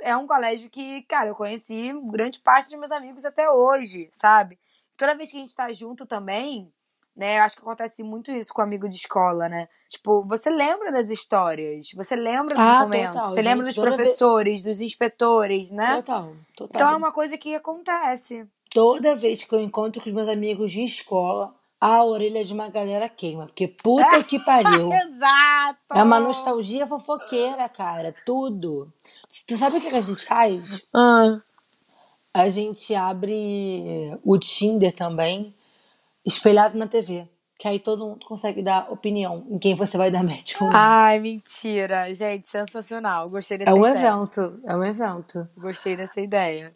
é um colégio que, cara, eu conheci grande parte dos meus amigos até hoje, sabe? Toda vez que a gente tá junto também, né, eu acho que acontece muito isso com amigo de escola, né? Tipo, você lembra das histórias, você lembra dos Ah, momentos, total, você lembra gente, dos toda vez- professores, dos inspetores, né? Total, total. Então é uma coisa que acontece. Toda vez que eu encontro com os meus amigos de escola, a orelha de uma galera queima. Porque puta que pariu. Exato! É uma nostalgia fofoqueira, cara. Tudo. Tu sabe o que que a gente faz? Ah, A gente abre o Tinder também, espelhado na TV. Que aí todo mundo consegue dar opinião em quem você vai dar match não. Ai, mentira. Gente, sensacional. Gostei dessa é um ideia. evento, é um evento. Gostei dessa ideia.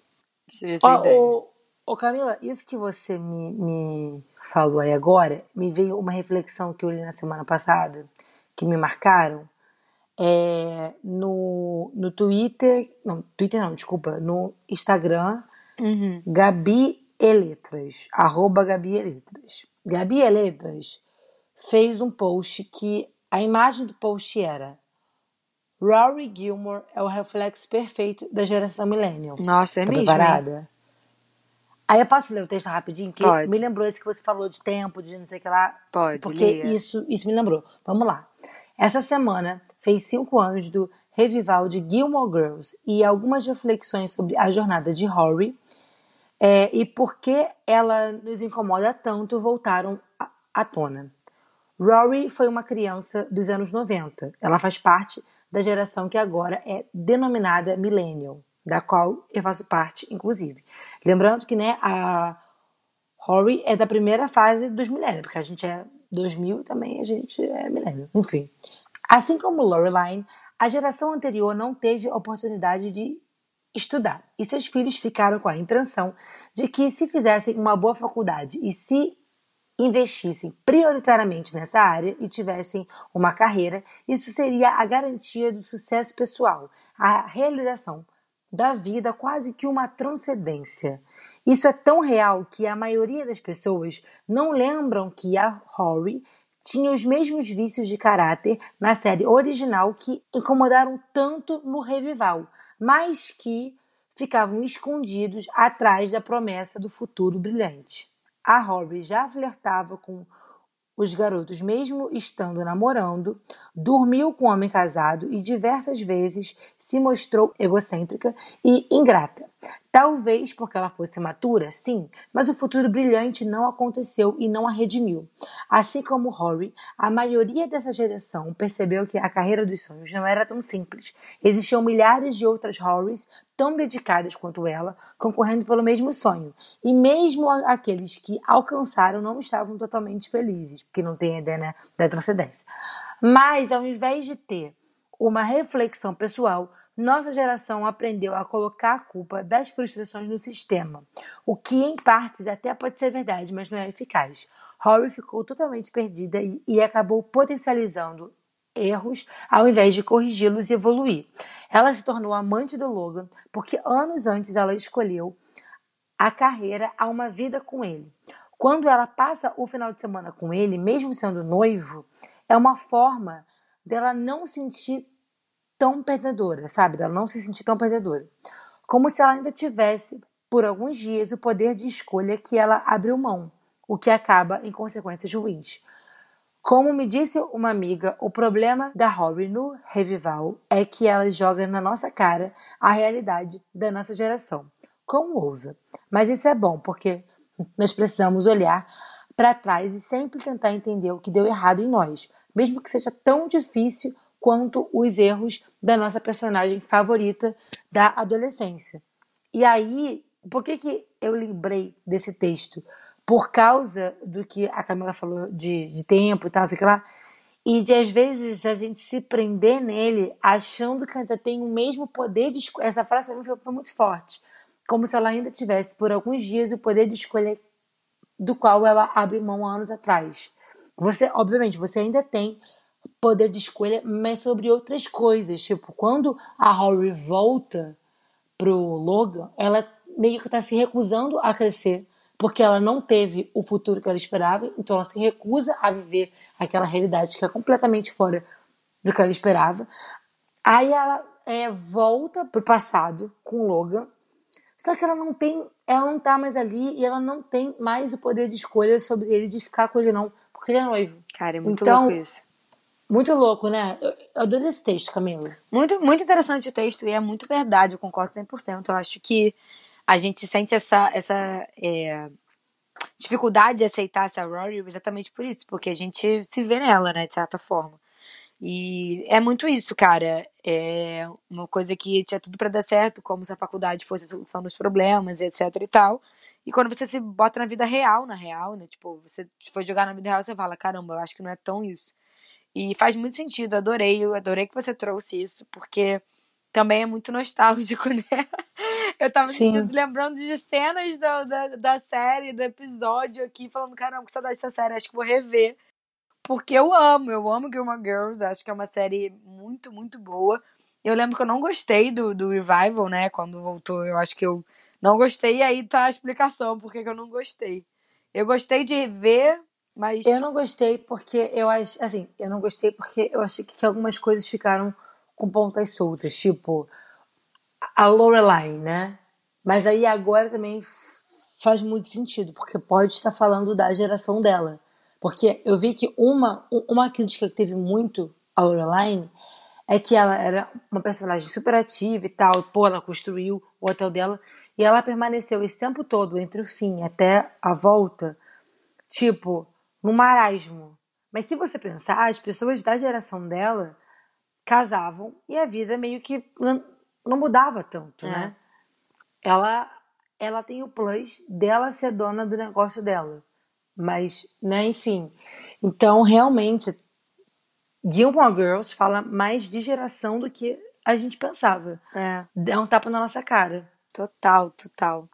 Gostei dessa ideia. ô, ô, Camila, isso que você me, me falou aí agora, me veio uma reflexão que eu li na semana passada, que me marcaram, é, no, no Twitter, não, Twitter não, desculpa, no Instagram, Uhum. Gabi Eletras, arroba Gabi Eletras. Gabi Eletras fez um post que a imagem do post era Rory Gilmore é o reflexo perfeito da geração millennial. Nossa, é tá mesmo. hein? preparada? Aí eu posso ler o texto rapidinho? Que Pode. me lembrou esse que você falou de tempo, de não sei o que lá. Pode, Porque isso, isso me lembrou. Vamos lá. Essa semana fez cinco anos do revival de Gilmore Girls e algumas reflexões sobre a jornada de Rory é, e por que ela nos incomoda tanto voltaram à- tona. Rory foi uma criança dos anos 90. Ela faz parte da geração que agora é denominada Millennial, da qual eu faço parte, inclusive. Lembrando que né, a Rory é da primeira fase dos millennials, porque a gente é 2000 também, a gente é millennial. Enfim. Assim como Lorelai, a geração anterior não teve oportunidade de estudar e seus filhos ficaram com a impressão de que se fizessem uma boa faculdade e se investissem prioritariamente nessa área e tivessem uma carreira, isso seria a garantia do sucesso pessoal, a realização da vida, quase que uma transcendência. Isso é tão real que a maioria das pessoas não lembram que a Rory tinha os mesmos vícios de caráter na série original que incomodaram tanto no revival, mas que ficavam escondidos atrás da promessa do futuro brilhante. A Rory já flertava com os garotos, mesmo estando namorando, dormiu com um homem casado e diversas vezes se mostrou egocêntrica e ingrata. Talvez porque ela fosse matura, sim, mas o futuro brilhante não aconteceu e não a redimiu. Assim como Rory, a maioria dessa geração percebeu que a carreira dos sonhos não era tão simples. Existiam milhares de outras Horrys tão dedicadas quanto ela, concorrendo pelo mesmo sonho. E mesmo aqueles que alcançaram não estavam totalmente felizes, porque não tem ideia né, da transcendência. Mas, ao invés de ter uma reflexão pessoal, nossa geração aprendeu a colocar a culpa das frustrações no sistema, o que em partes até pode ser verdade, mas não é eficaz. Rory ficou totalmente perdida e, e acabou potencializando erros ao invés de corrigi-los e evoluir. Ela se tornou amante do Logan porque anos antes ela escolheu a carreira a uma vida com ele. Quando ela passa o final de semana com ele, mesmo sendo noivo, é uma forma dela não sentir tão perdedora, sabe? Dela não se sentir tão perdedora. Como se ela ainda tivesse, por alguns dias, o poder de escolha que ela abriu mão, o que acaba em consequências ruins. Como me disse uma amiga, o problema da Rory no Revival é que ela joga na nossa cara a realidade da nossa geração. Como ousa? Mas isso é bom, porque nós precisamos olhar para trás e sempre tentar entender o que deu errado em nós, mesmo que seja tão difícil quanto os erros da nossa personagem favorita da adolescência. E aí, por que, que eu lembrei desse texto? Por causa do que a Camila falou de, de tempo e tal, sei lá, e de às vezes a gente se prender nele achando que ainda tem o mesmo poder de escolha. Essa frase para mim foi, muito forte. Como se ela ainda tivesse por alguns dias o poder de escolha do qual ela abre mão anos atrás. Você, obviamente, você ainda tem poder de escolha, mas sobre outras coisas. Tipo, quando a Rory volta pro Logan, ela meio que tá se recusando a crescer, porque ela não teve o futuro que ela esperava, então ela se recusa a viver aquela realidade que é completamente fora do que ela esperava. Aí ela é, volta pro passado com o Logan, só que ela não tem, ela não tá mais ali e ela não tem mais o poder de escolha sobre ele de ficar com ele não, porque ele é noivo. Cara, é muito Então, louco isso. Muito louco, né? Eu, adoro esse texto, Camila. Muito, muito interessante o texto e é muito verdade, eu concordo 100%. Eu acho que a gente sente essa, essa é, dificuldade de aceitar essa Rory exatamente por isso, porque a gente se vê nela, né, de certa forma. E é muito isso, cara. É uma coisa que tinha tudo pra dar certo, como se a faculdade fosse a solução dos problemas, etc e tal. E quando você se bota na vida real, na real, né? Tipo, você foi jogar na vida real, você fala, caramba, eu acho que não é tão isso. E faz muito sentido, adorei, eu adorei que você trouxe isso, porque também é muito nostálgico, né? Eu tava sentindo- lembrando de cenas da, da, da série, do episódio aqui, falando, caramba, que saudade dessa série, acho que vou rever. Porque eu amo, eu amo Gilmore Girls, acho que é uma série muito, muito boa. Eu lembro que eu não gostei do, do Revival, né? Quando voltou, eu acho que eu não gostei, e aí tá a explicação por que que eu não gostei. Eu gostei de ver, mas. Eu não gostei porque eu acho. Assim, eu não gostei porque eu achei que algumas coisas ficaram com pontas soltas. Tipo, a Lorelai, né? Mas aí agora também faz muito sentido, porque pode estar falando da geração dela. Porque eu vi que uma, uma crítica que teve muito a Lorelai é que ela era uma personagem super ativa e tal. Pô, ela construiu o hotel dela e ela permaneceu esse tempo todo, entre o fim até a volta, tipo, no marasmo. Mas se você pensar, as pessoas da geração dela casavam e a vida meio que não, mudava tanto, É. né? Ela, ela tem o plus dela ser dona do negócio dela. Mas, né, enfim. Então, realmente, Gilmore Girls fala mais de geração do que a gente pensava. É, Dá um tapa na nossa cara. total, total.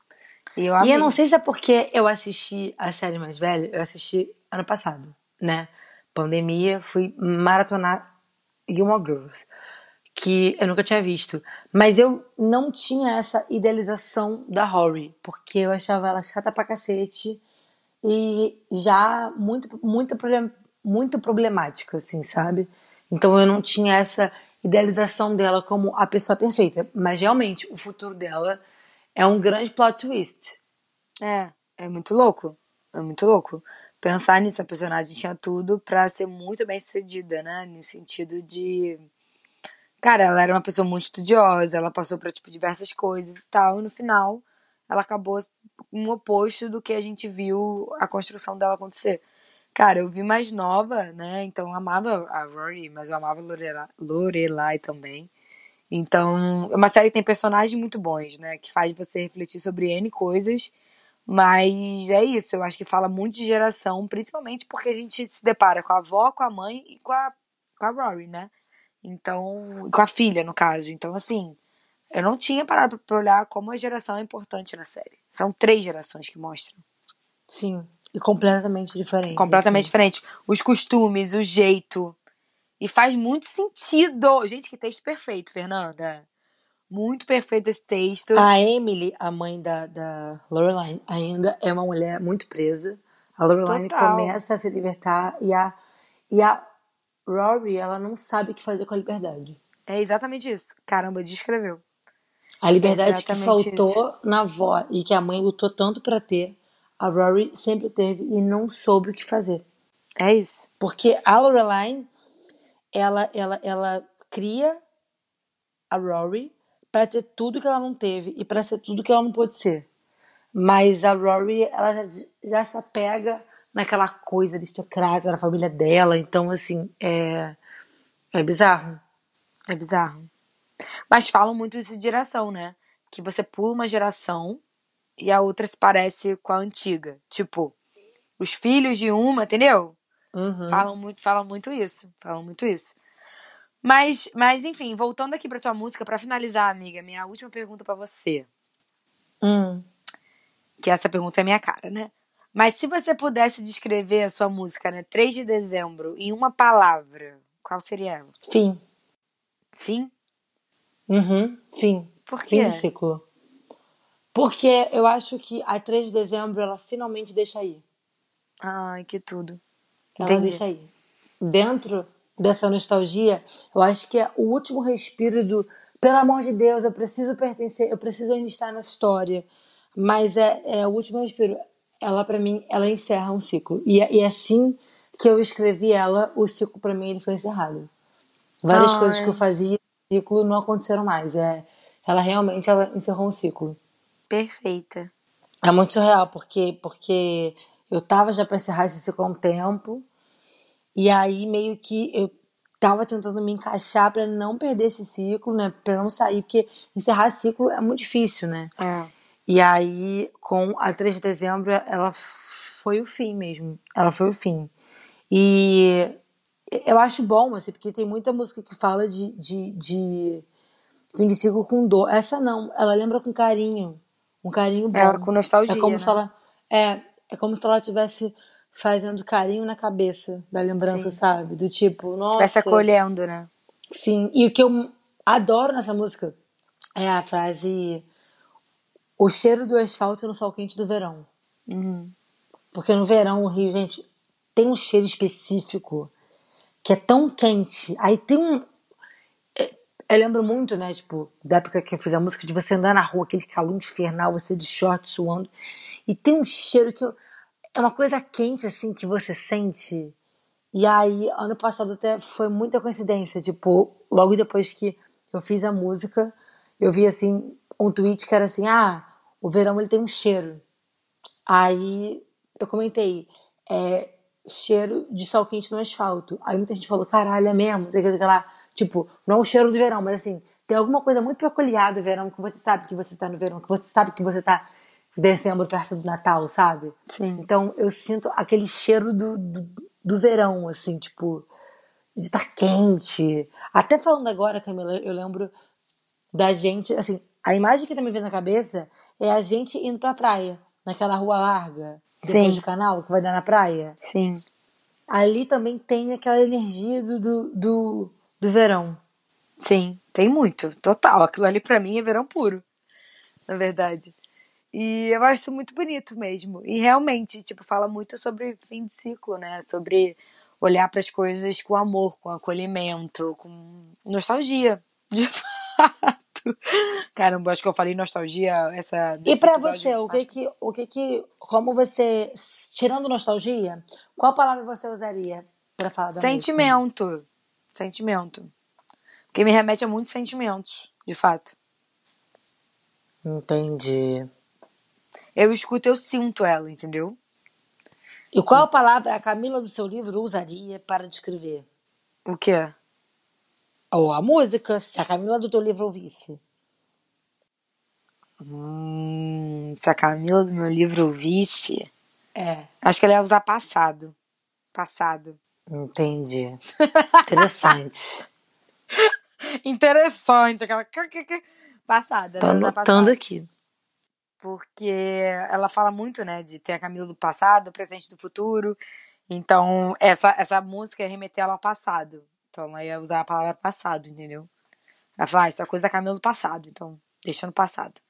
E eu E eu não sei se é porque eu assisti a série mais velha, eu assisti ano passado, né? Pandemia, fui maratonar Gilmore Girls, que eu nunca tinha visto. Mas eu não tinha essa idealização da Rory, porque eu achava ela chata pra cacete e já muito, muito, muito problemática, assim, sabe? Então eu não tinha essa idealização dela como a pessoa perfeita. Mas realmente, o futuro dela é um grande plot twist. É, é muito louco. É muito louco. Pensar nisso, a personagem tinha tudo pra ser muito bem sucedida, né? No sentido de. Cara, ela era uma pessoa muito estudiosa, ela passou por tipo, diversas coisas e tal, e no final ela acabou um oposto do que a gente viu a construção dela acontecer. Cara, eu vi mais nova, né? Então eu amava a Rory, mas eu amava Lorelai, Lorelai também. Então, é uma série que tem personagens muito bons, né? Que faz você refletir sobre N coisas. Mas é isso, eu acho que fala muito de geração, principalmente porque a gente se depara com a avó, com a mãe e com a, com a Rory, né? Então, com a filha, no caso. Então, assim, eu não tinha parado pra olhar como a geração é importante na série. São três gerações que mostram. Sim. E completamente diferente. Completamente assim. diferente. Os costumes, o jeito. E faz muito sentido. Gente, que texto perfeito, Fernanda. Muito perfeito esse texto. A Emily, a mãe da, da Lorelai, ainda é uma mulher muito presa. A Lorelai Total. começa a se libertar e a, e a Rory, ela não sabe o que fazer com a liberdade. É exatamente isso. Caramba, descreveu. A liberdade que Exatamente faltou na avó e que a mãe lutou tanto pra ter, a Rory sempre teve e não soube o que fazer. É isso. Porque a Lorelai, ela, ela, ela cria a Rory pra ter tudo que ela não teve e pra ser tudo que ela não pôde ser. Mas a Rory, ela já, já se apega naquela coisa aristocrata da família dela. Então, assim, é, é bizarro. É bizarro. Mas falam muito isso de geração, né? Que você pula uma geração e a outra se parece com a antiga. Tipo, os filhos de uma, entendeu? Uhum. Falam muito, falam muito isso. Falam muito isso. Mas, mas enfim, voltando aqui pra tua música, pra finalizar, amiga, minha última pergunta pra você. Hum. Que essa pergunta é minha cara, né? Mas se você pudesse descrever a sua música, né? 3 de dezembro, em uma palavra, qual seria ela? Fim. Fim? Uhum. Fim. Por Fim quê? de ciclo. Porque eu acho que a 3 de dezembro ela finalmente deixa ir. Ai, que tudo. Ela Entendi. deixa ir. Dentro dessa nostalgia, eu acho que é o último respiro do pelo amor de Deus, eu preciso pertencer, eu preciso ainda estar nessa história. Mas é, é o último respiro. Ela, pra mim, ela encerra um ciclo. E, é- e é assim que eu escrevi ela, o ciclo pra mim ele foi encerrado. Várias Ai. coisas que eu fazia, o ciclo não aconteceram mais. É, ela realmente ela encerrou um ciclo. Perfeita. É muito surreal, porque, porque eu tava já pra encerrar esse ciclo há um tempo, e aí meio que eu tava tentando me encaixar pra não perder esse ciclo, né? Pra não sair, porque encerrar ciclo é muito difícil, né? É. E aí, com a 3 de dezembro, ela foi o fim mesmo. Ela foi o fim. E eu acho bom, assim, porque tem muita música que fala de, de, de fim de ciclo com dor. Essa não, ela lembra com carinho. Um carinho bom. Ela com nostalgia, É como né? se ela. É, é como se ela estivesse fazendo carinho na cabeça da lembrança, Sim. sabe? Do tipo, nossa. Estivesse acolhendo, né? Sim, e o que eu adoro nessa música é a frase o cheiro do asfalto no sol quente do verão. Uhum. Porque no verão o Rio, gente, tem um cheiro específico que é tão quente. Aí tem um. é, Eu lembro muito, né, tipo, da época que eu fiz a música, de você andar na rua, aquele calor infernal, você de short suando. E tem um cheiro que. eu- É uma coisa quente, assim, que você sente. E aí, ano passado até foi muita coincidência. Tipo, logo depois que eu fiz a música, eu vi, assim, um tweet que era assim: ah, o verão ele tem um cheiro. Aí eu comentei, é cheiro de sol quente no asfalto. Aí muita gente falou, caralho, é mesmo, sei que, lá. Tipo, não é o cheiro do verão, mas assim, tem alguma coisa muito peculiar do verão que você sabe que você tá no verão, que você sabe que você tá dezembro perto do Natal, sabe? Sim. Então eu sinto aquele cheiro do, do, do verão, assim, tipo, de estar quente. Até falando agora, Camila, eu lembro da gente, assim, a imagem que tá me vendo na cabeça é a gente indo pra praia, naquela rua larga, depois Sim. do canal, que vai dar na praia. Sim. Ali também tem aquela energia do, do, do, do verão. Sim, tem muito. Total. Aquilo ali pra mim é verão puro. Na verdade. E eu acho muito bonito mesmo. E realmente, tipo, fala muito sobre fim de ciclo, né? Sobre olhar para as coisas com amor, com acolhimento, com nostalgia. De fato. Caramba, acho que eu falei nostalgia essa. E episódio. você, o que que, o que que, como você, tirando nostalgia, qual palavra você usaria pra falar da música? Sentimento. Sentimento. Que me remete a muitos sentimentos, de fato. Entendi. Eu escuto, eu sinto ela, entendeu? E qual palavra a Camila do seu livro usaria para descrever? O quê? Ou a música, se a Camila do teu livro ouvisse. Hum, se a Camila do meu livro ouvisse, É. acho que ela ia usar passado. Passado. Entendi. Interessante. Interessante, aquela. Passada. Tô ia usar anotando aqui. Porque ela fala muito, né, de ter a Camila do passado, do presente do futuro. Então, essa, essa música ia remeter ela ao passado. Então, ela ia usar a palavra passado, entendeu? Ela fala, ah, isso é coisa da Camila do passado, então deixa no passado.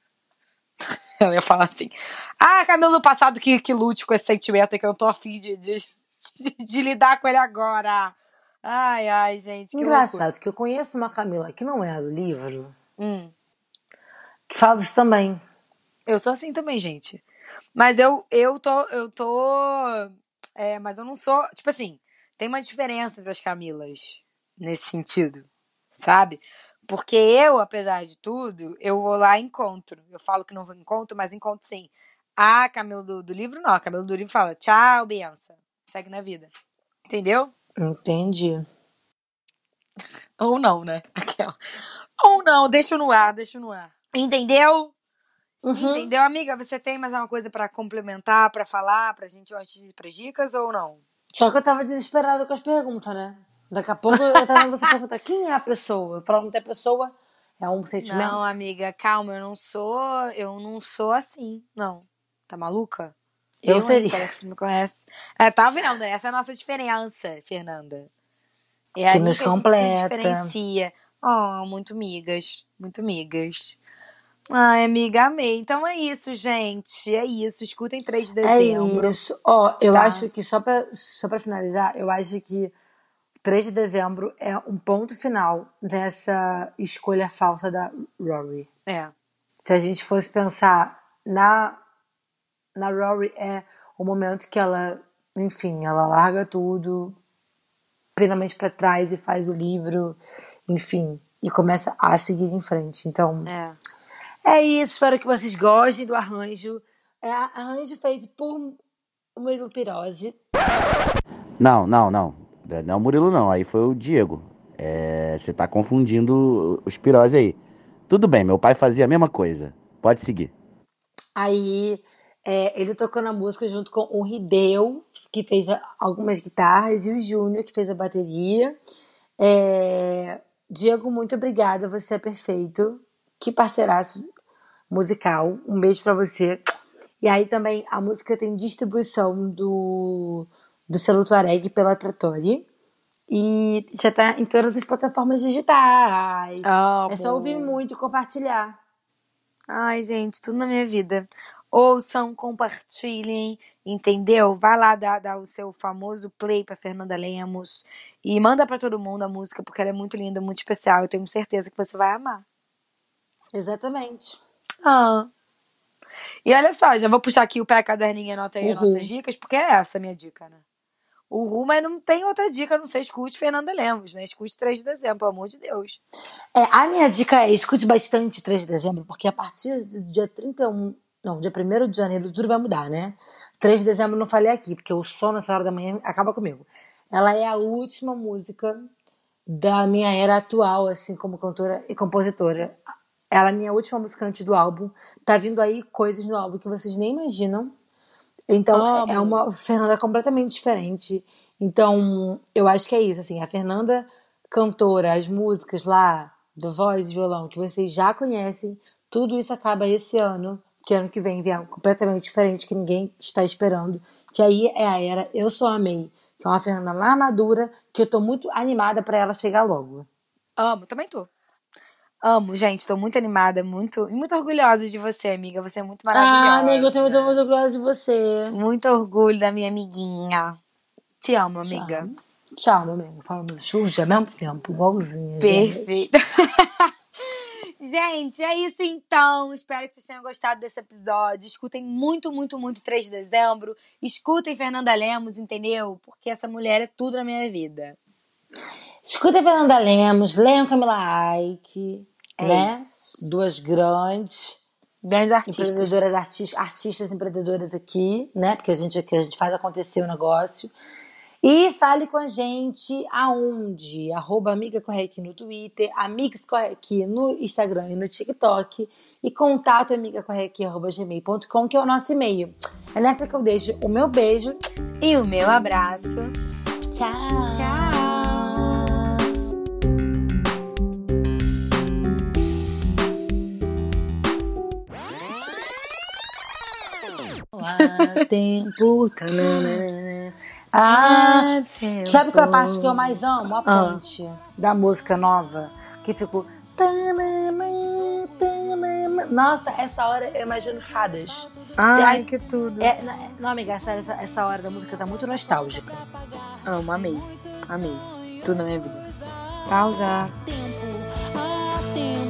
ela ia falar assim, ah, Camila do passado que, que lute com esse sentimento e que eu tô afim de, de, de, de lidar com ele agora. Ai, ai, gente. que Engraçado que eu conheço uma Camila que não é do livro, loucura. Hum. que fala isso também. Eu sou assim também, gente. Mas eu, eu tô. Eu tô. É, mas eu não sou. Tipo assim, tem uma diferença entre as Camilas nesse sentido, sabe? Porque eu, apesar de tudo, eu vou lá e encontro. Eu falo que não vou encontro, mas encontro sim. A Camila do, do livro, não. A Camila do livro fala, tchau, benção. Segue na vida. Entendeu? Entendi. Ou não, né? Aquela. Ou não, deixa no ar, deixa no ar. Entendeu? Uhum. Entendeu, amiga? Você tem mais uma coisa pra complementar, pra falar, pra gente antes de ir pras dicas ou não? Só que eu tava desesperada com as perguntas, né? Daqui a pouco eu tava você perguntar quem é a pessoa. Eu falando que a pessoa é um sentimento. Não, amiga, calma, eu não sou, eu não sou assim, não. Tá maluca? Eu hein, seria. Parece que me conhece. É, tá vendo? Essa é a nossa diferença, Fernanda. É Que nos a gente completa. Se diferencia. Oh, muito migas, muito migas. Ai, amiga, amei. Então é isso, gente. É isso. Escutem 3 de É dezembro. isso. Ó, eu Tá. acho que só pra, só pra finalizar, eu acho que 3 de dezembro é um ponto final dessa escolha falsa da Rory. É. Se a gente fosse pensar na, na Rory, é o momento que ela, enfim, ela larga tudo, finalmente pra trás e faz o livro, enfim, e começa a seguir em frente. Então, É. é isso. Espero que vocês gostem do arranjo. É arranjo feito por Murilo Pirose. Não, não, não. Não é o Murilo, não. Aí foi o Diego. É, Você tá confundindo os pirose aí. Tudo bem, meu pai fazia a mesma coisa. Pode seguir. Aí é, ele tocando a música junto com o Rideu, que fez algumas guitarras, e o Júnior, que fez a bateria. É, Diego, muito obrigada, você é perfeito. Que parceiraço musical. Um beijo pra você. E aí também a música tem distribuição do, do selo Tuareg pela Trattori. E já tá em todas as plataformas digitais. Amo. É só ouvir muito e compartilhar. Ai, gente, tudo na minha vida. Ouçam, compartilhem, entendeu? Vai lá dar, dar o seu famoso play pra Fernanda Lemos e manda pra todo mundo a música, porque ela é muito linda, muito especial. Eu tenho certeza que você vai amar. Exatamente. Ah. E olha só, já vou puxar aqui o pé caderninho e anota aí as nossas dicas, porque é essa a minha dica, né? Uhul, mas não tem outra dica, não sei, escute Fernanda Lemos, né? Escute 3 de dezembro, pelo amor de Deus. É, a minha dica é escute bastante 3 de dezembro, porque a partir do dia 31, não, dia 1 de janeiro tudo vai mudar, né? 3 de dezembro não falei aqui, porque o som nessa hora da manhã acaba comigo. Ela é a última música da minha era atual, assim, como cantora e compositora. Ela é a minha última música antes do álbum. Tá vindo aí coisas no álbum que vocês nem imaginam. Então, Amo. é uma Fernanda completamente diferente. Então, eu acho que é isso, assim, a Fernanda cantora, as músicas lá, do voz e violão, que vocês já conhecem, tudo isso acaba esse ano, que ano que vem vem algo completamente diferente, que ninguém está esperando, que aí é a era Eu Sou Amei, que é uma Fernanda mais madura, que eu tô muito animada pra ela chegar logo. Amo, também tô. Amo, gente, tô muito animada, muito, muito orgulhosa de você, amiga. Você é muito maravilhosa. Ah, amiga, eu tô muito, muito orgulhosa de você. Muito orgulho da minha amiguinha. Te amo, amiga. Tchau, meu amigo. Falamos juntos ao mesmo tempo, igualzinha. gente. Perfeito. Gente, é isso então. Espero que vocês tenham gostado desse episódio. Escutem muito, muito, muito 3 de dezembro. Escutem Fernanda Lemos, entendeu? Porque essa mulher é tudo na minha vida. Escuta a Fernanda Lemos, leiam Camila Aike, É né? isso. Duas grandes Grandes artistas. empreendedoras, artis- artistas empreendedoras aqui, né? Porque a gente, que a gente faz acontecer o negócio. E fale com a gente aonde? Arroba Amiga Correqui no Twitter, Amigos Correqui no Instagram e no TikTok e contato amigacorrequi.gmail.com, que é o nosso e-mail. É nessa que eu deixo o meu beijo. E o meu abraço. Tchau! Tchau! Há tempo. tanana. Ah, tempo. sabe qual é a parte que eu mais amo? A Ah. ponte da música nova. Que ficou. Nossa, essa hora eu imagino fadas. Ai, Ai, que tudo. É, não, não, amiga, essa, essa, hora da música tá muito nostálgica. Amo, amei. Amei. Tudo na minha vida. Pausa. Tempo